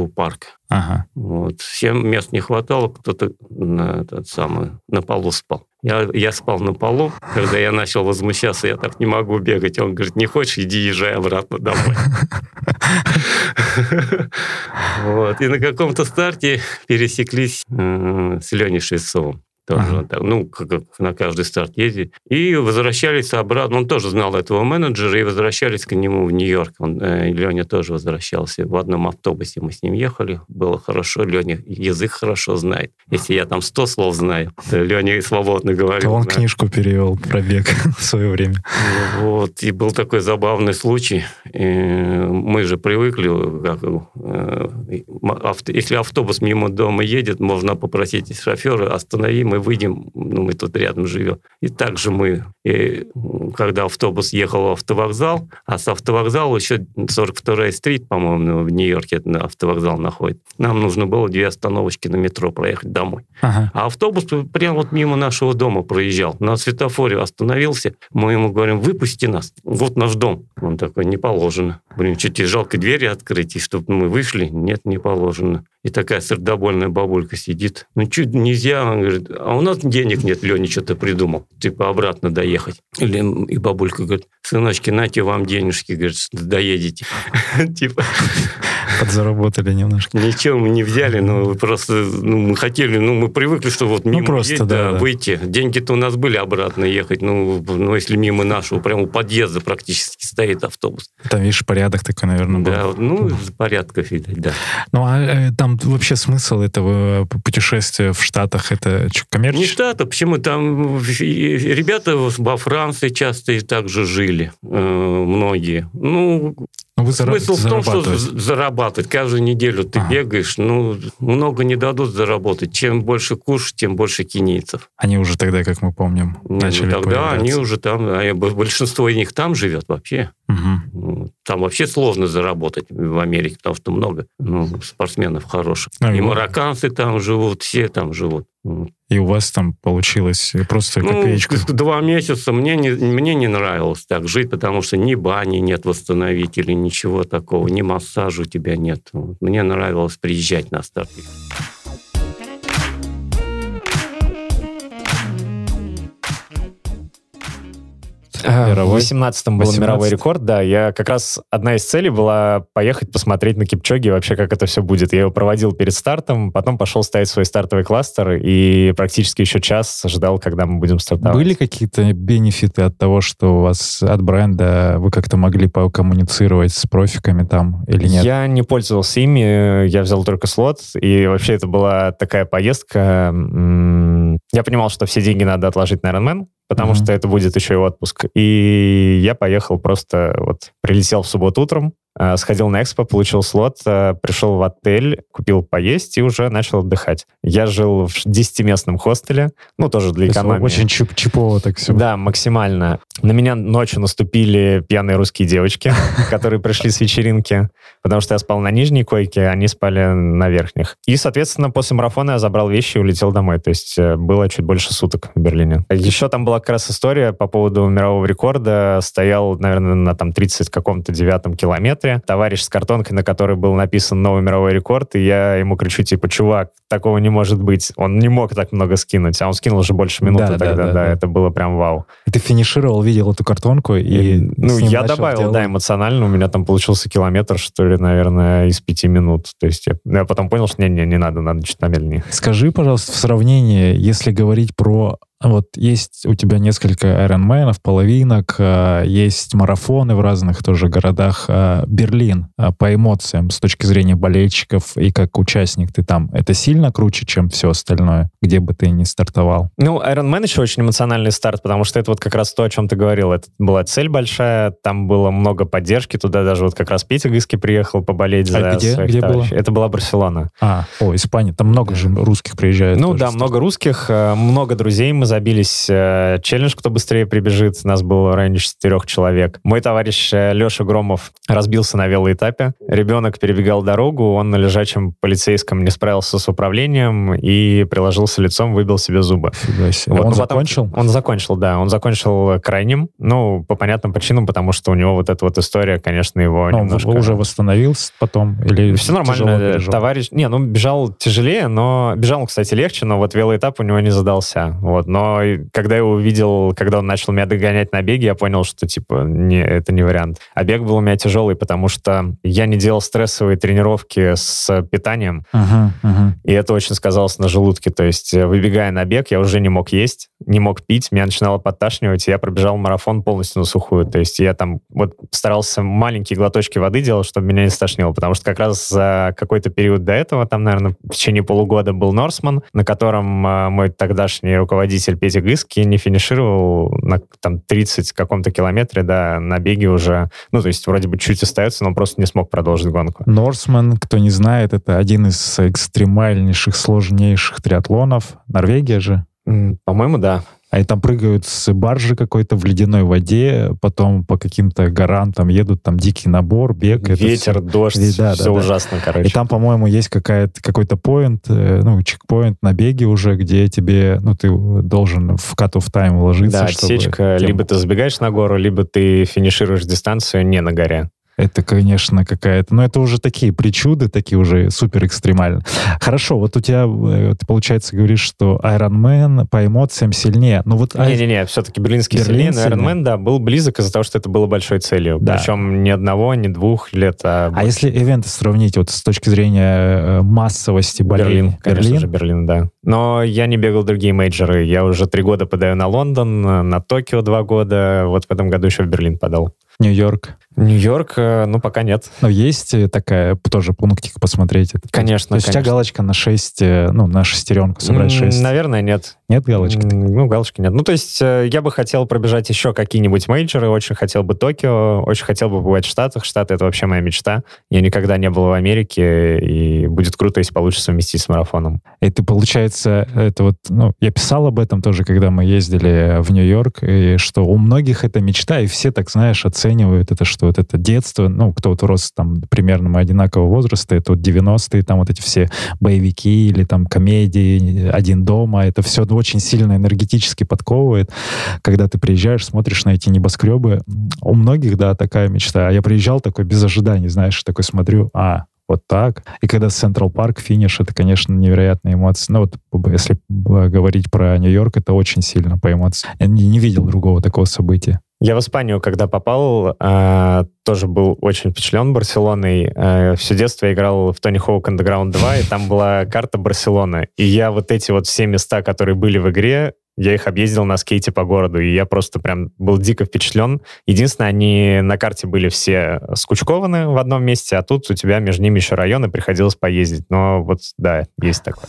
у парка. Ага. Вот. Всем мест не хватало, кто-то на, этот самый, на полу спал. Я, я спал на полу, когда я начал возмущаться, я так не могу бегать. Он говорит, не хочешь, иди езжай обратно домой. Вот. И на каком-то старте пересеклись э, с Леней Швецовым тоже ага. так, ну, как на каждый старт ездить. И возвращались обратно. Он тоже знал этого менеджера, и возвращались к нему в Нью-Йорк. Он, э, Леня тоже возвращался. В одном автобусе мы с ним ехали. Было хорошо. Леня язык хорошо знает. Если я там сто слов знаю, то Леня свободно говорил. То он книжку перевел про бег в свое время. Вот. И был такой забавный случай. И мы же привыкли, как, э, авто, если автобус мимо дома едет, можно попросить шофера, останови, мы мы выйдем, ну, мы тут рядом живем. И также мы, и, когда автобус ехал в автовокзал, а с автовокзала еще 42-я стрит, по-моему, в Нью-Йорке на автовокзал находит, нам нужно было две остановочки на метро проехать домой. Ага. А автобус прямо вот мимо нашего дома проезжал. На светофоре остановился, мы ему говорим, выпусти нас, вот наш дом. Он такой, не положено. Блин, чуть жалко двери открыть, и чтобы мы вышли, нет, не положено. И такая сердобольная бабулька сидит. Ну, чуть нельзя. Он говорит, а у нас денег нет, Леня что-то придумал. Типа обратно доехать. Или, и бабулька говорит, сыночки, нате вам денежки, говорит, доедете. Типа. Подзаработали немножко. Ничего мы не взяли, но просто ну, мы хотели, ну, мы привыкли, что вот мимо ну, просто, есть, да, да, выйти. Деньги-то у нас были обратно ехать, ну, ну, если мимо нашего, прямо у подъезда практически стоит автобус. Там, видишь, порядок такой, наверное, был. Да, ну, из порядков, видать, да. Ну, а э, там вообще смысл этого путешествия в Штатах, это коммерческий? Не Штаты, почему? Там ребята во Франции часто и так же жили, э, многие. Ну, ну, вы Смысл в том, что зарабатывать. Каждую неделю ты ага. бегаешь, ну, много не дадут заработать. Чем больше куш, тем больше кинейцев. Они уже тогда, как мы помним, не, ну, начали Тогда они уже там, а большинство из них там живет вообще. Угу. Там вообще сложно заработать в Америке, потому что много ну, спортсменов хороших. А, и марокканцы там живут, все там живут. И у вас там получилось просто ну, копеечка? Два месяца мне не, мне не нравилось так жить, потому что ни бани нет восстановителей, ничего такого, ни массажа у тебя нет. Мне нравилось приезжать на старт. Мировой. В 18-м был 18. мировой рекорд, да. Я как раз... Одна из целей была поехать посмотреть на Кипчоги вообще, как это все будет. Я его проводил перед стартом, потом пошел ставить свой стартовый кластер и практически еще час ждал, когда мы будем стартовать. Были какие-то бенефиты от того, что у вас от бренда вы как-то могли покоммуницировать с профиками там или нет? Я не пользовался ими, я взял только слот, и вообще это была такая поездка. Я понимал, что все деньги надо отложить на Ironman, потому mm-hmm. что это будет еще и отпуск. И я поехал просто, вот, прилетел в субботу утром, сходил на экспо, получил слот, э, пришел в отель, купил поесть и уже начал отдыхать. Я жил в 10-местном хостеле, ну, тоже для экономии. Очень чип чипово так все. Да, максимально. На меня ночью наступили пьяные русские девочки, которые пришли с вечеринки, потому что я спал на нижней койке, они спали на верхних. И, соответственно, после марафона я забрал вещи и улетел домой. То есть э, было чуть больше суток в Берлине. Еще там была как раз история по поводу мирового рекорда. Стоял, наверное, на там 30 каком-то девятом километре километре, товарищ с картонкой, на которой был написан новый мировой рекорд, и я ему кричу, типа, чувак, такого не может быть. Он не мог так много скинуть, а он скинул уже больше минуты да, тогда, да, да, да, это было прям вау. И ты финишировал, видел эту картонку и... и ну, я добавил, делать. да, эмоционально, у меня там получился километр, что ли, наверное, из пяти минут. То есть я, я потом понял, что не-не, не надо, надо чуть медленнее. Скажи, пожалуйста, в сравнении, если говорить про вот есть у тебя несколько Ironman'ов, половинок, а, есть марафоны в разных тоже городах. А, Берлин а, по эмоциям с точки зрения болельщиков и как участник ты там, это сильно круче, чем все остальное, где бы ты ни стартовал? Ну, Ironman еще очень эмоциональный старт, потому что это вот как раз то, о чем ты говорил. Это была цель большая, там было много поддержки, туда даже вот как раз Петя Гыски приехал поболеть а за где, своих где товарищей. Было? Это была Барселона. А, о, Испания, там много же русских приезжает. Ну да, много русских, много друзей мы забились э, челлендж «Кто быстрее прибежит». Нас было в районе четырех человек. Мой товарищ э, Леша Громов разбился на велоэтапе. Ребенок перебегал дорогу, он на лежачем полицейском не справился с управлением и приложился лицом, выбил себе зубы. Вот. Он закончил? Он закончил, да. Он закончил крайним. Ну, по понятным причинам, потому что у него вот эта вот история, конечно, его Но немножко... уже восстановился потом? Или Все нормально. Товарищ... Не, ну, бежал тяжелее, но... Бежал, кстати, легче, но вот велоэтап у него не задался. Вот. Но когда я увидел, когда он начал меня догонять на беге, я понял, что, типа, не, это не вариант. А бег был у меня тяжелый, потому что я не делал стрессовые тренировки с питанием, uh-huh, uh-huh. и это очень сказалось на желудке. То есть, э, выбегая на бег, я уже не мог есть, не мог пить, меня начинало подташнивать, и я пробежал марафон полностью на сухую. То есть, я там вот старался маленькие глоточки воды делать, чтобы меня не стошнило, потому что как раз за какой-то период до этого, там, наверное, в течение полугода был Норсман, на котором э, мой тогдашний руководитель Петя Гыски не финишировал на там 30 каком-то километре, да, на беге уже, ну, то есть вроде бы чуть остается, но он просто не смог продолжить гонку. Норсман, кто не знает, это один из экстремальнейших, сложнейших триатлонов. Норвегия же. По-моему, да. Они там прыгают с баржи какой-то в ледяной воде, потом по каким-то горам там едут, там дикий набор, бег. Ветер, все, дождь, да, все да, ужасно, да. короче. И там, по-моему, есть какая-то, какой-то поинт, э, ну, чекпоинт на беге уже, где тебе, ну, ты должен в cut-off time вложиться. Да, отсечка, чтобы... либо ты забегаешь на гору, либо ты финишируешь дистанцию не на горе. Это, конечно, какая-то... Но это уже такие причуды, такие уже супер экстремальные. Хорошо, вот у тебя, э, ты, получается, говоришь, что Iron Man по эмоциям сильнее. Но вот... Не-не-не, все-таки Берлинский Берлин сильнее, но Iron Man, да, был близок из-за того, что это было большой целью. Да. Причем ни одного, ни двух лет. А, а если ивенты сравнить вот с точки зрения э, массовости болезни? Берлин, конечно Берлин? же, Берлин, да. Но я не бегал другие мейджоры. Я уже три года подаю на Лондон, на Токио два года. Вот в этом году еще в Берлин подал. Нью-Йорк? Нью-Йорк, э, ну, пока нет. Но есть э, такая тоже пунктик посмотреть? Это, конечно, То есть конечно. у тебя галочка на 6, э, ну, на шестеренку собрать 6? Наверное, нет. Нет галочки? Ну, галочки нет. Ну, то есть я бы хотел пробежать еще какие-нибудь мейджоры, очень хотел бы Токио, очень хотел бы побывать в Штатах. Штаты — это вообще моя мечта. Я никогда не был в Америке, и будет круто, если получится совместить с марафоном. И ты, получается, это вот, ну, я писал об этом тоже, когда мы ездили в Нью-Йорк, и что у многих это мечта, и все так, знаешь, оценивают это, что вот это детство, ну, кто вот рос там примерно мы одинакового возраста, это вот 90-е, там вот эти все боевики или там комедии, «Один дома», это все очень сильно энергетически подковывает. Когда ты приезжаешь, смотришь на эти небоскребы, у многих, да, такая мечта. А я приезжал такой без ожиданий, знаешь, такой смотрю, а, вот так. И когда Централ Парк, финиш, это, конечно, невероятные эмоции. Ну вот, если говорить про Нью-Йорк, это очень сильно по эмоциям. Я не, видел другого такого события. Я в Испанию, когда попал, э, тоже был очень впечатлен Барселоной. Э, все детство я играл в Тони Хоук Underground 2, и там была карта Барселоны. И я вот эти вот все места, которые были в игре, я их объездил на скейте по городу, и я просто прям был дико впечатлен. Единственное, они на карте были все скучкованы в одном месте, а тут у тебя между ними еще районы, приходилось поездить. Но вот, да, есть такое.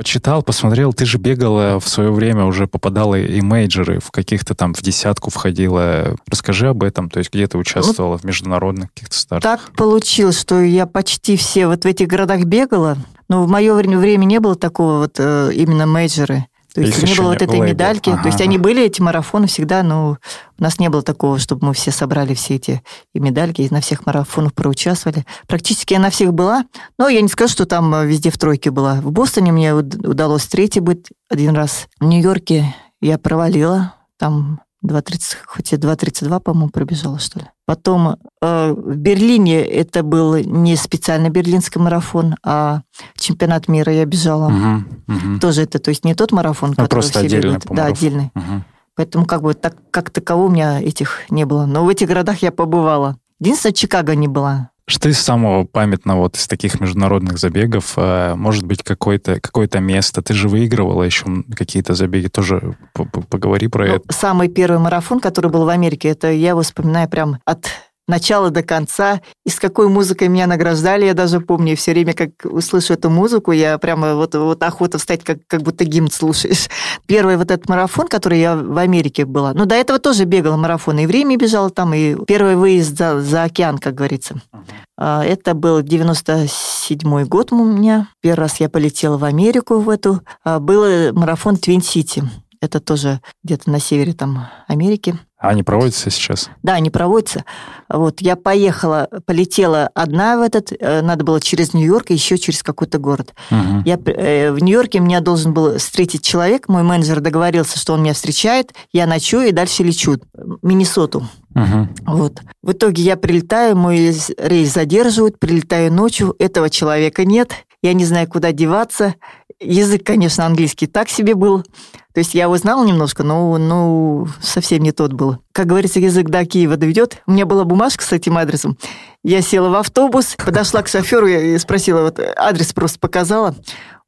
Почитал, посмотрел, ты же бегала в свое время, уже попадала и мейджоры, в каких-то там в десятку входила. Расскажи об этом, то есть где ты участвовала вот в международных каких-то стартах? Так получилось, что я почти все вот в этих городах бегала, но в мое время не было такого вот э, именно мейджоры. То есть не было вот этой медальки. Ага. То есть они были, эти марафоны всегда, но у нас не было такого, чтобы мы все собрали все эти и медальки, и на всех марафонах проучаствовали. Практически я на всех была, но я не скажу, что там везде в тройке была. В Бостоне мне удалось третий быть один раз. В Нью-Йорке я провалила, там 2.30, хоть и 2.32, по-моему, пробежала, что ли. Потом э, в Берлине это был не специально берлинский марафон, а чемпионат мира я бежала. Угу, угу. Тоже это, то есть не тот марафон, ну, который все бегают. Да, отдельный. Угу. Поэтому как бы так, как такового у меня этих не было. Но в этих городах я побывала. Единственное, Чикаго не была. Что из самого памятного вот из таких международных забегов? Э, может быть, какое-то какое место? Ты же выигрывала еще какие-то забеги. Тоже поговори про ну, это. Самый первый марафон, который был в Америке, это я его вспоминаю прям от начала до конца. И с какой музыкой меня награждали, я даже помню. все время, как услышу эту музыку, я прямо вот, вот охота встать, как, как будто гимн слушаешь. Первый вот этот марафон, который я в Америке была. Ну, до этого тоже бегала марафон. И время бежала там, и первый выезд за, за океан, как говорится. Uh-huh. Это был 97 год у меня. Первый раз я полетела в Америку в эту. А, был марафон Твин-Сити. Это тоже где-то на севере там Америки. А они проводятся сейчас? Да, они проводятся. Вот я поехала, полетела одна в этот, э, надо было через Нью-Йорк и еще через какой-то город. Угу. Я, э, в Нью-Йорке меня должен был встретить человек, мой менеджер договорился, что он меня встречает, я ночую и дальше лечу в Миннесоту. Угу. Вот. В итоге я прилетаю, мой рейс задерживают, прилетаю ночью, этого человека нет, я не знаю, куда деваться. Язык, конечно, английский так себе был. То есть я его знала немножко, но ну, совсем не тот был. Как говорится, язык до Киева доведет. У меня была бумажка с этим адресом. Я села в автобус, подошла к шоферу и спросила, вот адрес просто показала.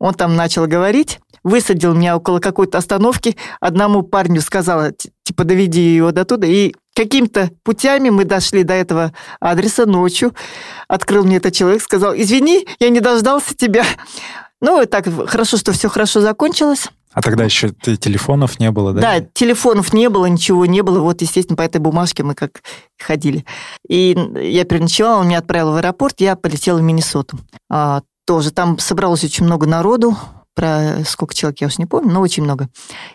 Он там начал говорить, высадил меня около какой-то остановки. Одному парню сказала, типа, доведи его до туда. И какими-то путями мы дошли до этого адреса ночью. Открыл мне этот человек, сказал, извини, я не дождался тебя. Ну, и так хорошо, что все хорошо закончилось. А тогда еще телефонов не было, да? Да, телефонов не было, ничего не было. Вот, естественно, по этой бумажке мы как ходили. И я переночевала, он меня отправил в аэропорт, я полетела в Миннесоту. А, тоже там собралось очень много народу, про сколько человек, я уж не помню, но очень много.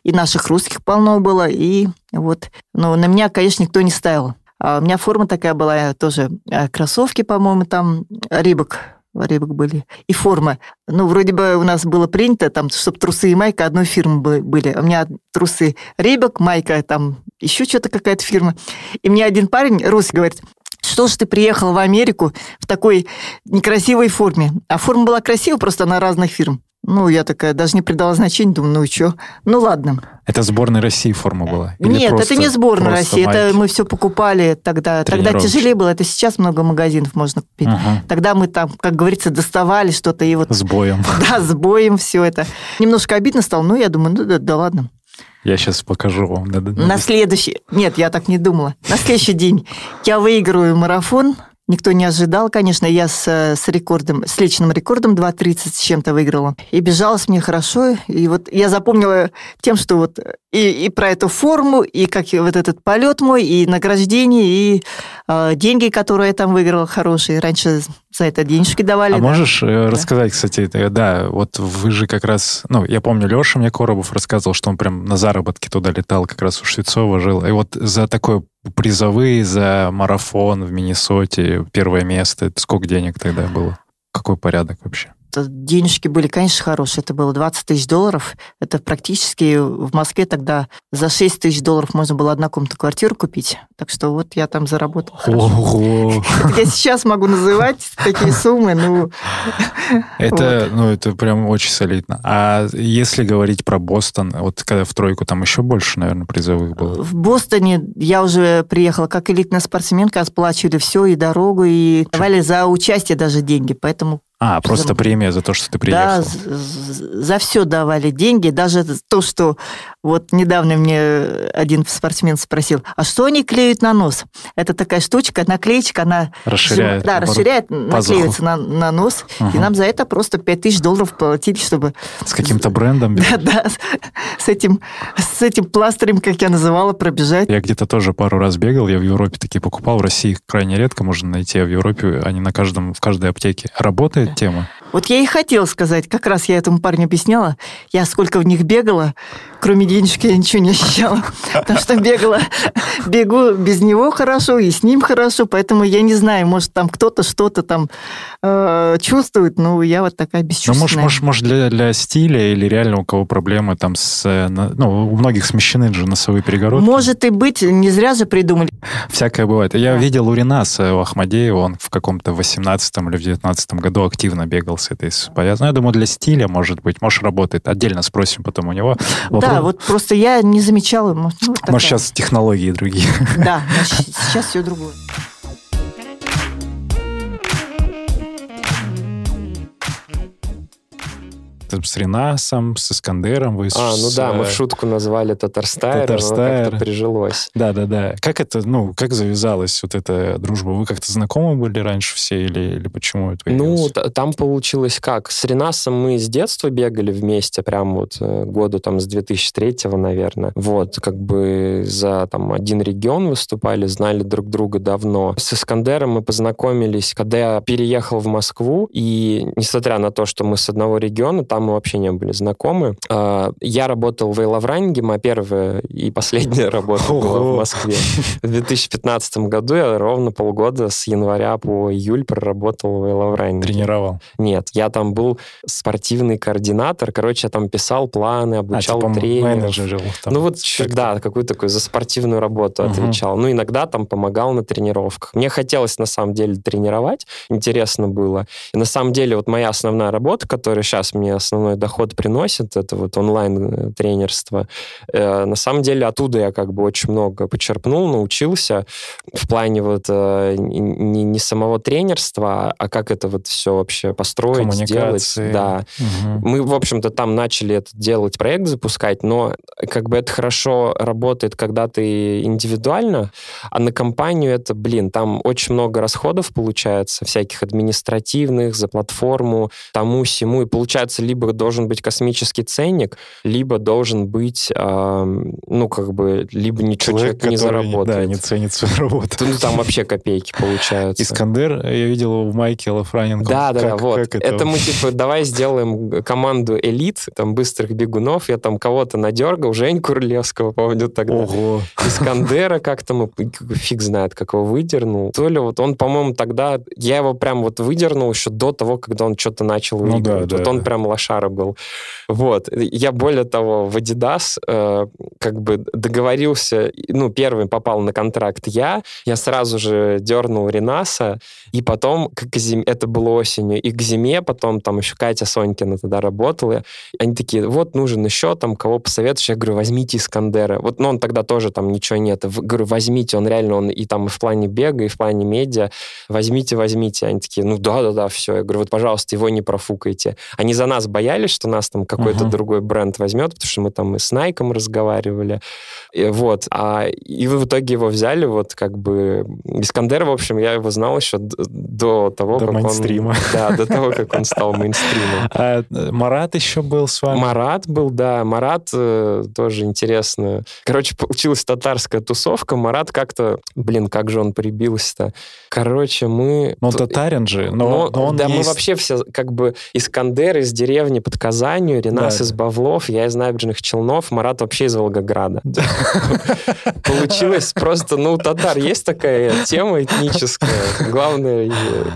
И наших русских полно было, и вот. Но на меня, конечно, никто не ставил. А у меня форма такая была, тоже а, кроссовки, по-моему, там, Рибок Рейбок были. И форма. Ну, вроде бы у нас было принято, там, чтобы трусы и майка одной фирмы были. У меня трусы Рейбок, майка, там, еще что-то какая-то фирма. И мне один парень, русский, говорит, что ж ты приехал в Америку в такой некрасивой форме? А форма была красивая, просто на разных фирм. Ну, я такая даже не придала значения, думаю, ну и что? Ну, ладно. Это сборная России форма была? Или Нет, просто, это не сборная России, майки? это мы все покупали тогда. Тогда тяжелее было, это сейчас много магазинов можно купить. Угу. Тогда мы там, как говорится, доставали что-то и вот... С боем. Да, с боем все это. Немножко обидно стало, но я думаю, ну да, да ладно. Я сейчас покажу вам. На следующий... Нет, я так не думала. На следующий день я выиграю марафон Никто не ожидал, конечно. Я с, с рекордом, с личным рекордом 2.30 с чем-то выиграла. И бежалось мне хорошо. И вот я запомнила тем, что вот и, и про эту форму, и как вот этот полет мой, и награждение, и э, деньги, которые я там выиграла, хорошие. Раньше за это денежки давали. А да. можешь э, да. рассказать, кстати, да, вот вы же как раз, ну, я помню, Леша мне Коробов рассказывал, что он прям на заработки туда летал, как раз у Швецова жил. И вот за такое призовые за марафон в Миннесоте, первое место. Это сколько денег тогда было? Какой порядок вообще? Денежки были, конечно, хорошие. Это было 20 тысяч долларов. Это практически в Москве тогда за 6 тысяч долларов можно было однокомнатную квартиру купить. Так что вот я там заработал Ого! Я сейчас могу называть такие суммы, ну... Это, ну, это прям очень солидно. А если говорить про Бостон, вот когда в тройку, там еще больше, наверное, призовых было? В Бостоне я уже приехала как элитная спортсменка, сплачивали все, и дорогу, и давали за участие даже деньги, поэтому а, просто премия за то, что ты приехал. Да, за все давали деньги. Даже то, что вот недавно мне один спортсмен спросил, а что они клеют на нос? Это такая штучка, наклеечка, она... Расширяет. Да, расширяет, наклеивается на, на нос. Угу. И нам за это просто 5000 долларов платили, чтобы... С каким-то брендом? Да, да, с этим, с этим пластырем, как я называла, пробежать. Я где-то тоже пару раз бегал, я в Европе такие покупал, в России их крайне редко можно найти, а в Европе они на каждом, в каждой аптеке. Работает тема? Вот я и хотела сказать, как раз я этому парню объясняла, я сколько в них бегала, кроме денежки я ничего не ощущала, потому что бегала, бегу без него хорошо и с ним хорошо, поэтому я не знаю, может, там кто-то что-то там э, чувствует, но я вот такая бесчувственная. Ну, может, может, может для, для стиля или реально у кого проблемы там с... Э, ну, у многих смещены же носовые перегородки. Может и быть, не зря же придумали. Всякое бывает. Я да. видел у Ренаса у Ахмадеева, он в каком-то 18 или в 19 году активно бегал с этой повязанной. Я думаю, для стиля, может быть, может, работает. Отдельно спросим потом у него. Вопрос... Да, вот просто я не замечала. Может, ну, может сейчас технологии другие. Да, сейчас все другое. С Ринасом, с Искандером. Вы а, ну да, мы в шутку назвали TatarStyle, TatarStyle. как-то прижилось. Да-да-да. Как это, ну, как завязалась вот эта дружба? Вы как-то знакомы были раньше все или, или почему это появилось? Ну, там получилось как? С Ринасом мы с детства бегали вместе, прям вот э, году там с 2003-го, наверное. Вот, как бы за там один регион выступали, знали друг друга давно. С Искандером мы познакомились, когда я переехал в Москву, и несмотря на то, что мы с одного региона, там мы вообще не были знакомы. А, я работал в Эйлавранге, моя первая и последняя работа была в Москве. В 2015 году я ровно полгода с января по июль проработал в Эйлавранге. Тренировал? Нет, я там был спортивный координатор. Короче, я там писал планы, а, обучал а, типа тренеров. ну вот, да, какую-то такую за спортивную работу угу. отвечал. Ну, иногда там помогал на тренировках. Мне хотелось, на самом деле, тренировать. Интересно было. И на самом деле, вот моя основная работа, которая сейчас мне основной доход приносит, это вот онлайн-тренерство. Э, на самом деле оттуда я как бы очень много почерпнул, научился в плане вот э, не, не самого тренерства, а как это вот все вообще построить, сделать. Да. Угу. Мы, в общем-то, там начали это делать, проект запускать, но как бы это хорошо работает, когда ты индивидуально, а на компанию это, блин, там очень много расходов получается, всяких административных, за платформу, тому-сему, и получается либо либо должен быть космический ценник, либо должен быть, э, ну, как бы, либо ничего человек, человек не заработает. Да, не ценит свою работу. Ну, там вообще копейки получаются. Искандер, я видел его в майке Лафраненко. Да, да, да, вот. Это? это мы, типа, давай сделаем команду элит, там, быстрых бегунов. Я там кого-то надергал, Жень Курлевского, помню тогда. Ого. Искандера как-то мы, фиг знает, как его выдернул. То ли вот он, по-моему, тогда, я его прям вот выдернул еще до того, когда он что-то начал выигрывать. Ну, да, вот да, он да. прям лошара был. Вот. Я, более того, в Adidas э, как бы договорился, ну, первым попал на контракт я, я сразу же дернул Ренаса, и потом, как зим... это было осенью, и к зиме потом там еще Катя Сонькина тогда работала, они такие, вот нужен еще там, кого посоветуешь? Я говорю, возьмите Искандера. Вот, ну, он тогда тоже там ничего нет. Говорю, возьмите, он реально, он и там и в плане бега, и в плане медиа, возьмите, возьмите. Они такие, ну да-да-да, все. Я говорю, вот, пожалуйста, его не профукайте. Они за нас боялись, что нас там какой-то uh-huh. другой бренд возьмет, потому что мы там и с Найком разговаривали. И, вот. А, и в итоге его взяли, вот как бы... Искандер, в общем, я его знал еще до того, до как мейнстрима. он... Да, до того, как он стал мейнстримом. А Марат еще был с вами? Марат был, да. Марат э, тоже интересно. Короче, получилась татарская тусовка. Марат как-то... Блин, как же он прибился-то? Короче, мы... Ну, татарин же, но, но он Да, есть... мы вообще все, как бы, Искандер из деревни под Казанью, Ренас да. из Бавлов, я из набережных Челнов, Марат вообще из Волгограда. Получилось просто, ну, татар есть такая тема этническая. Главное,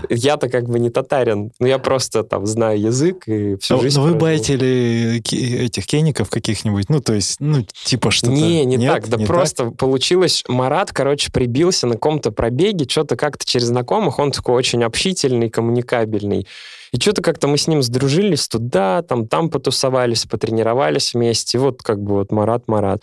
я-то как бы не татарин, но я просто там знаю язык и всю жизнь Но вы байтили этих кеников каких-нибудь, ну, то есть, ну, типа что-то... Не, не так, да просто получилось, Марат, короче, прибился на каком-то пробеге, что-то как-то через знакомых, он такой очень общительный, коммуникабельный. И что-то как-то мы с ним сдружились туда, там, там потусовались, потренировались вместе. И вот как бы вот Марат, Марат.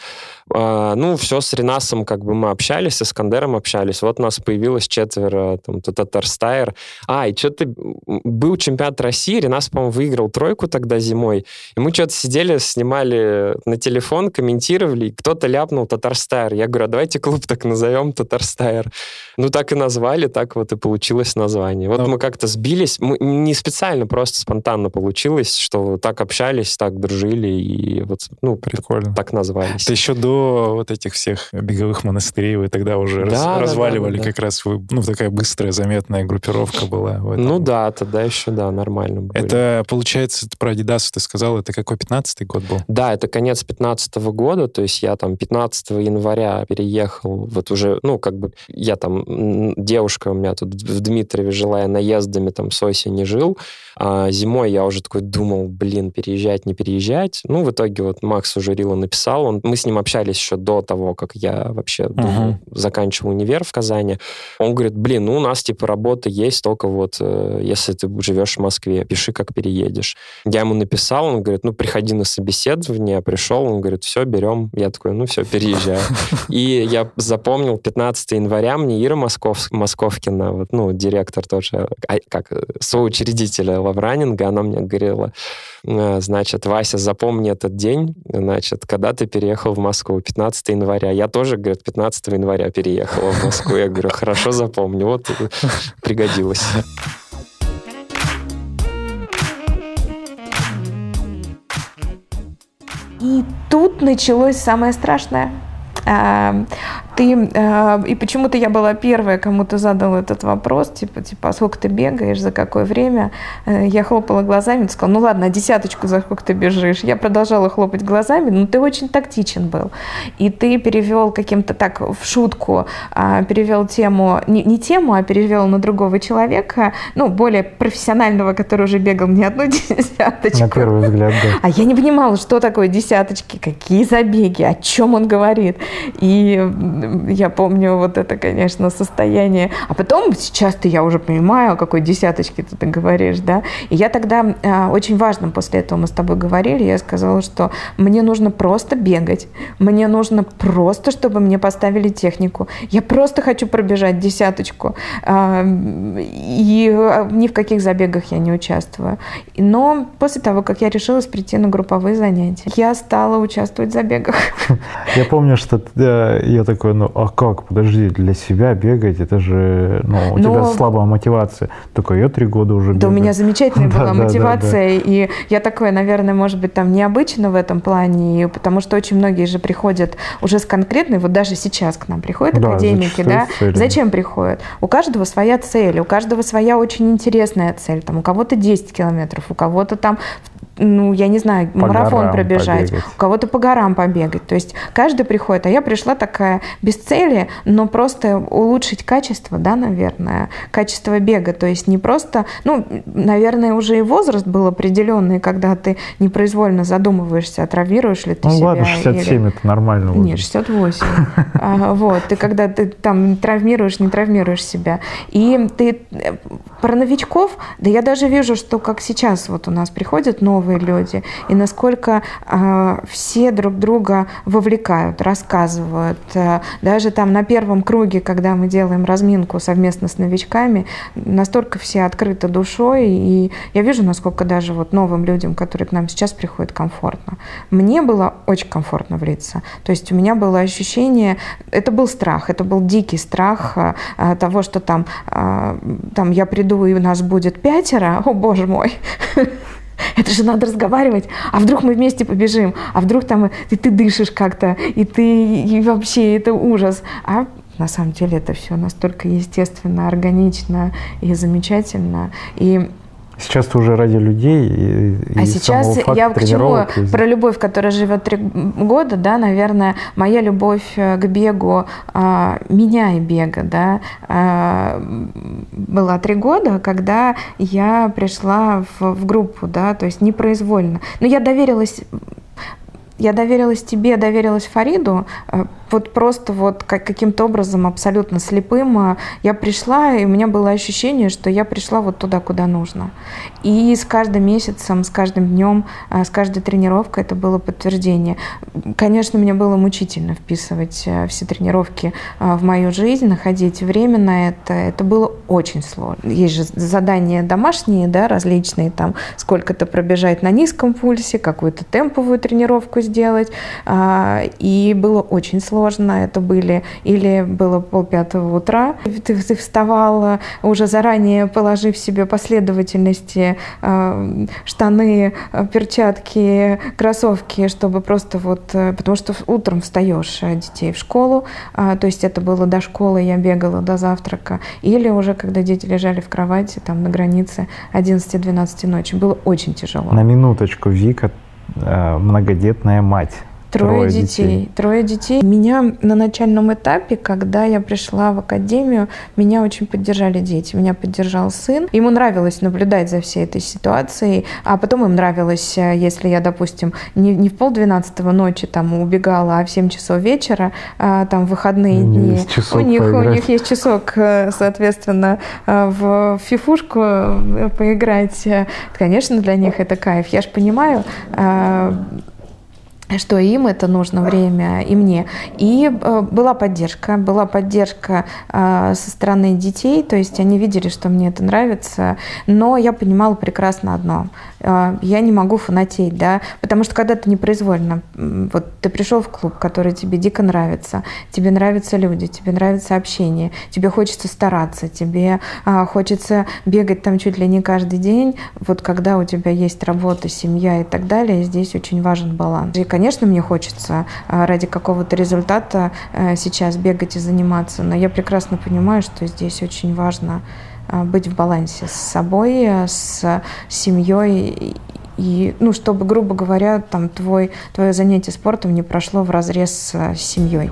А, ну, все с Ренасом как бы мы общались, с Искандером общались. Вот у нас появилось четверо, там, Татарстайр. А, и что-то был чемпионат России, Ринас, по-моему, выиграл тройку тогда зимой. И мы что-то сидели, снимали на телефон, комментировали, и кто-то ляпнул TatarStyle. Я говорю, а давайте клуб так назовем TatarStyle. Ну, так и назвали, так вот и получилось название. Вот Но... мы как-то сбились, мы не специально просто спонтанно получилось, что так общались, так дружили и вот, ну, прикольно. Так назвались. Это еще до вот этих всех беговых монастырей вы тогда уже да, раз, да, разваливали, да, да, как раз вы, ну, такая быстрая, заметная группировка была. Ну да, тогда еще, да, нормально было. Это, получается, про Adidas ты сказал, это какой, 15-й год был? Да, это конец 15 -го года, то есть я там 15 января переехал, вот уже, ну, как бы, я там, девушка у меня тут в Дмитрове жила, я наездами там с осени жил, а зимой я уже такой думал, блин, переезжать, не переезжать. Ну, в итоге вот Макс уже Рила написал, он, мы с ним общались еще до того, как я вообще uh-huh. заканчивал универ в Казани. Он говорит, блин, ну, у нас, типа, работа есть, только вот э, если ты живешь в Москве, пиши, как переедешь. Я ему написал, он говорит, ну, приходи на собеседование, я пришел, он говорит, все, берем. Я такой, ну, все, переезжаю. И я запомнил 15 января, мне Ира Москов, Московкина, вот, ну, директор тоже, а, как, э, соучредитель руководителя лавранинга, она мне говорила, «Э, значит, Вася, запомни этот день, значит, когда ты переехал в Москву, 15 января. Я тоже, говорит, 15 января переехала в Москву. Я говорю, хорошо запомню, вот пригодилось. И тут началось самое страшное. А, ты, э, и почему-то я была первая, кому ты задал этот вопрос, типа, типа, а сколько ты бегаешь, за какое время? Э, я хлопала глазами, ты сказал, ну ладно, десяточку за сколько ты бежишь? Я продолжала хлопать глазами, но ты очень тактичен был. И ты перевел каким-то так в шутку, э, перевел тему, не, не тему, а перевел на другого человека, ну, более профессионального, который уже бегал не одну десяточку. На первый взгляд, да. А я не понимала, что такое десяточки, какие забеги, о чем он говорит. И я помню вот это, конечно, состояние. А потом сейчас-то я уже понимаю, о какой десяточке ты говоришь, да. И я тогда, а, очень важно, после этого мы с тобой говорили, я сказала, что мне нужно просто бегать, мне нужно просто, чтобы мне поставили технику. Я просто хочу пробежать десяточку. А, и а, ни в каких забегах я не участвую. Но после того, как я решилась прийти на групповые занятия, я стала участвовать в забегах. Я помню, что э, я такой ну а как, подожди, для себя бегать, это же, ну, у Но... тебя слабая мотивация. Только я три года уже бегаю. Да у меня замечательная была мотивация, и я такое, наверное, может быть, там необычно в этом плане, потому что очень многие же приходят уже с конкретной, вот даже сейчас к нам приходят академики, да, зачем приходят? У каждого своя цель, у каждого своя очень интересная цель, там у кого-то 10 километров, у кого-то там ну, я не знаю, по марафон пробежать, побегать. у кого-то по горам побегать. То есть каждый приходит, а я пришла такая без цели, но просто улучшить качество, да, наверное, качество бега. То есть не просто, ну, наверное, уже и возраст был определенный, когда ты непроизвольно задумываешься, травмируешь ли ты ну, себя. Ну ладно, 67 или... это нормально. Возраст. Нет, 68. А, вот, ты когда ты там травмируешь, не травмируешь себя. И ты про новичков, да я даже вижу, что как сейчас вот у нас приходят новые люди, и насколько э, все друг друга вовлекают, рассказывают. Э, даже там на первом круге, когда мы делаем разминку совместно с новичками, настолько все открыты душой, и я вижу, насколько даже вот новым людям, которые к нам сейчас приходят, комфортно. Мне было очень комфортно влиться. То есть у меня было ощущение, это был страх, это был дикий страх э, того, что там, э, там я приду и у нас будет пятеро, о боже мой, это же надо разговаривать, а вдруг мы вместе побежим, а вдруг там и ты дышишь как-то, и ты и вообще это ужас. А на самом деле это все настолько естественно, органично и замечательно. И Сейчас ты уже ради людей. И, а и сейчас я к чему? Про любовь, которая живет три года, да, наверное, моя любовь э, к бегу, а, меня и бега, да, а, была три года, когда я пришла в, в группу, да, то есть непроизвольно. Но я доверилась я доверилась тебе, доверилась Фариду, э, вот просто вот как, каким-то образом абсолютно слепым а, я пришла, и у меня было ощущение, что я пришла вот туда, куда нужно. И с каждым месяцем, с каждым днем, а, с каждой тренировкой это было подтверждение. Конечно, мне было мучительно вписывать а, все тренировки в мою жизнь, находить время на это. Это было очень сложно. Есть же задания домашние, да, различные, там сколько-то пробежать на низком пульсе, какую-то темповую тренировку сделать. И было очень сложно сложно. Это были или было полпятого утра, ты, ты вставала уже заранее, положив себе последовательности э, штаны, э, перчатки, кроссовки, чтобы просто вот, э, потому что утром встаешь э, детей в школу, э, то есть это было до школы, я бегала до завтрака, или уже когда дети лежали в кровати, там на границе 11-12 ночи, было очень тяжело. На минуточку, Вика многодетная мать. Трое, Трое детей. детей. Трое детей. Меня на начальном этапе, когда я пришла в академию, меня очень поддержали дети. Меня поддержал сын. Ему нравилось наблюдать за всей этой ситуацией, а потом им нравилось, э, если я, допустим, не, не в полдвенадцатого ночи там убегала, а в 7 часов вечера, а, там в выходные дни. У них, у них есть часок, э, соответственно, в фифушку поиграть. Конечно, для них это кайф. Я же понимаю, что им это нужно время, и мне. И э, была поддержка, была поддержка э, со стороны детей, то есть они видели, что мне это нравится, но я понимала прекрасно одно. Э, я не могу фанатеть, да, потому что когда ты непроизвольно, вот ты пришел в клуб, который тебе дико нравится, тебе нравятся люди, тебе нравится общение, тебе хочется стараться, тебе хочется бегать там чуть ли не каждый день, вот когда у тебя есть работа, семья и так далее, здесь очень важен баланс. И, Конечно, мне хочется а, ради какого-то результата э, сейчас бегать и заниматься, но я прекрасно понимаю, что здесь очень важно а, быть в балансе с собой, с семьей и, ну, чтобы, грубо говоря, там твой, твое занятие спортом не прошло в разрез с семьей.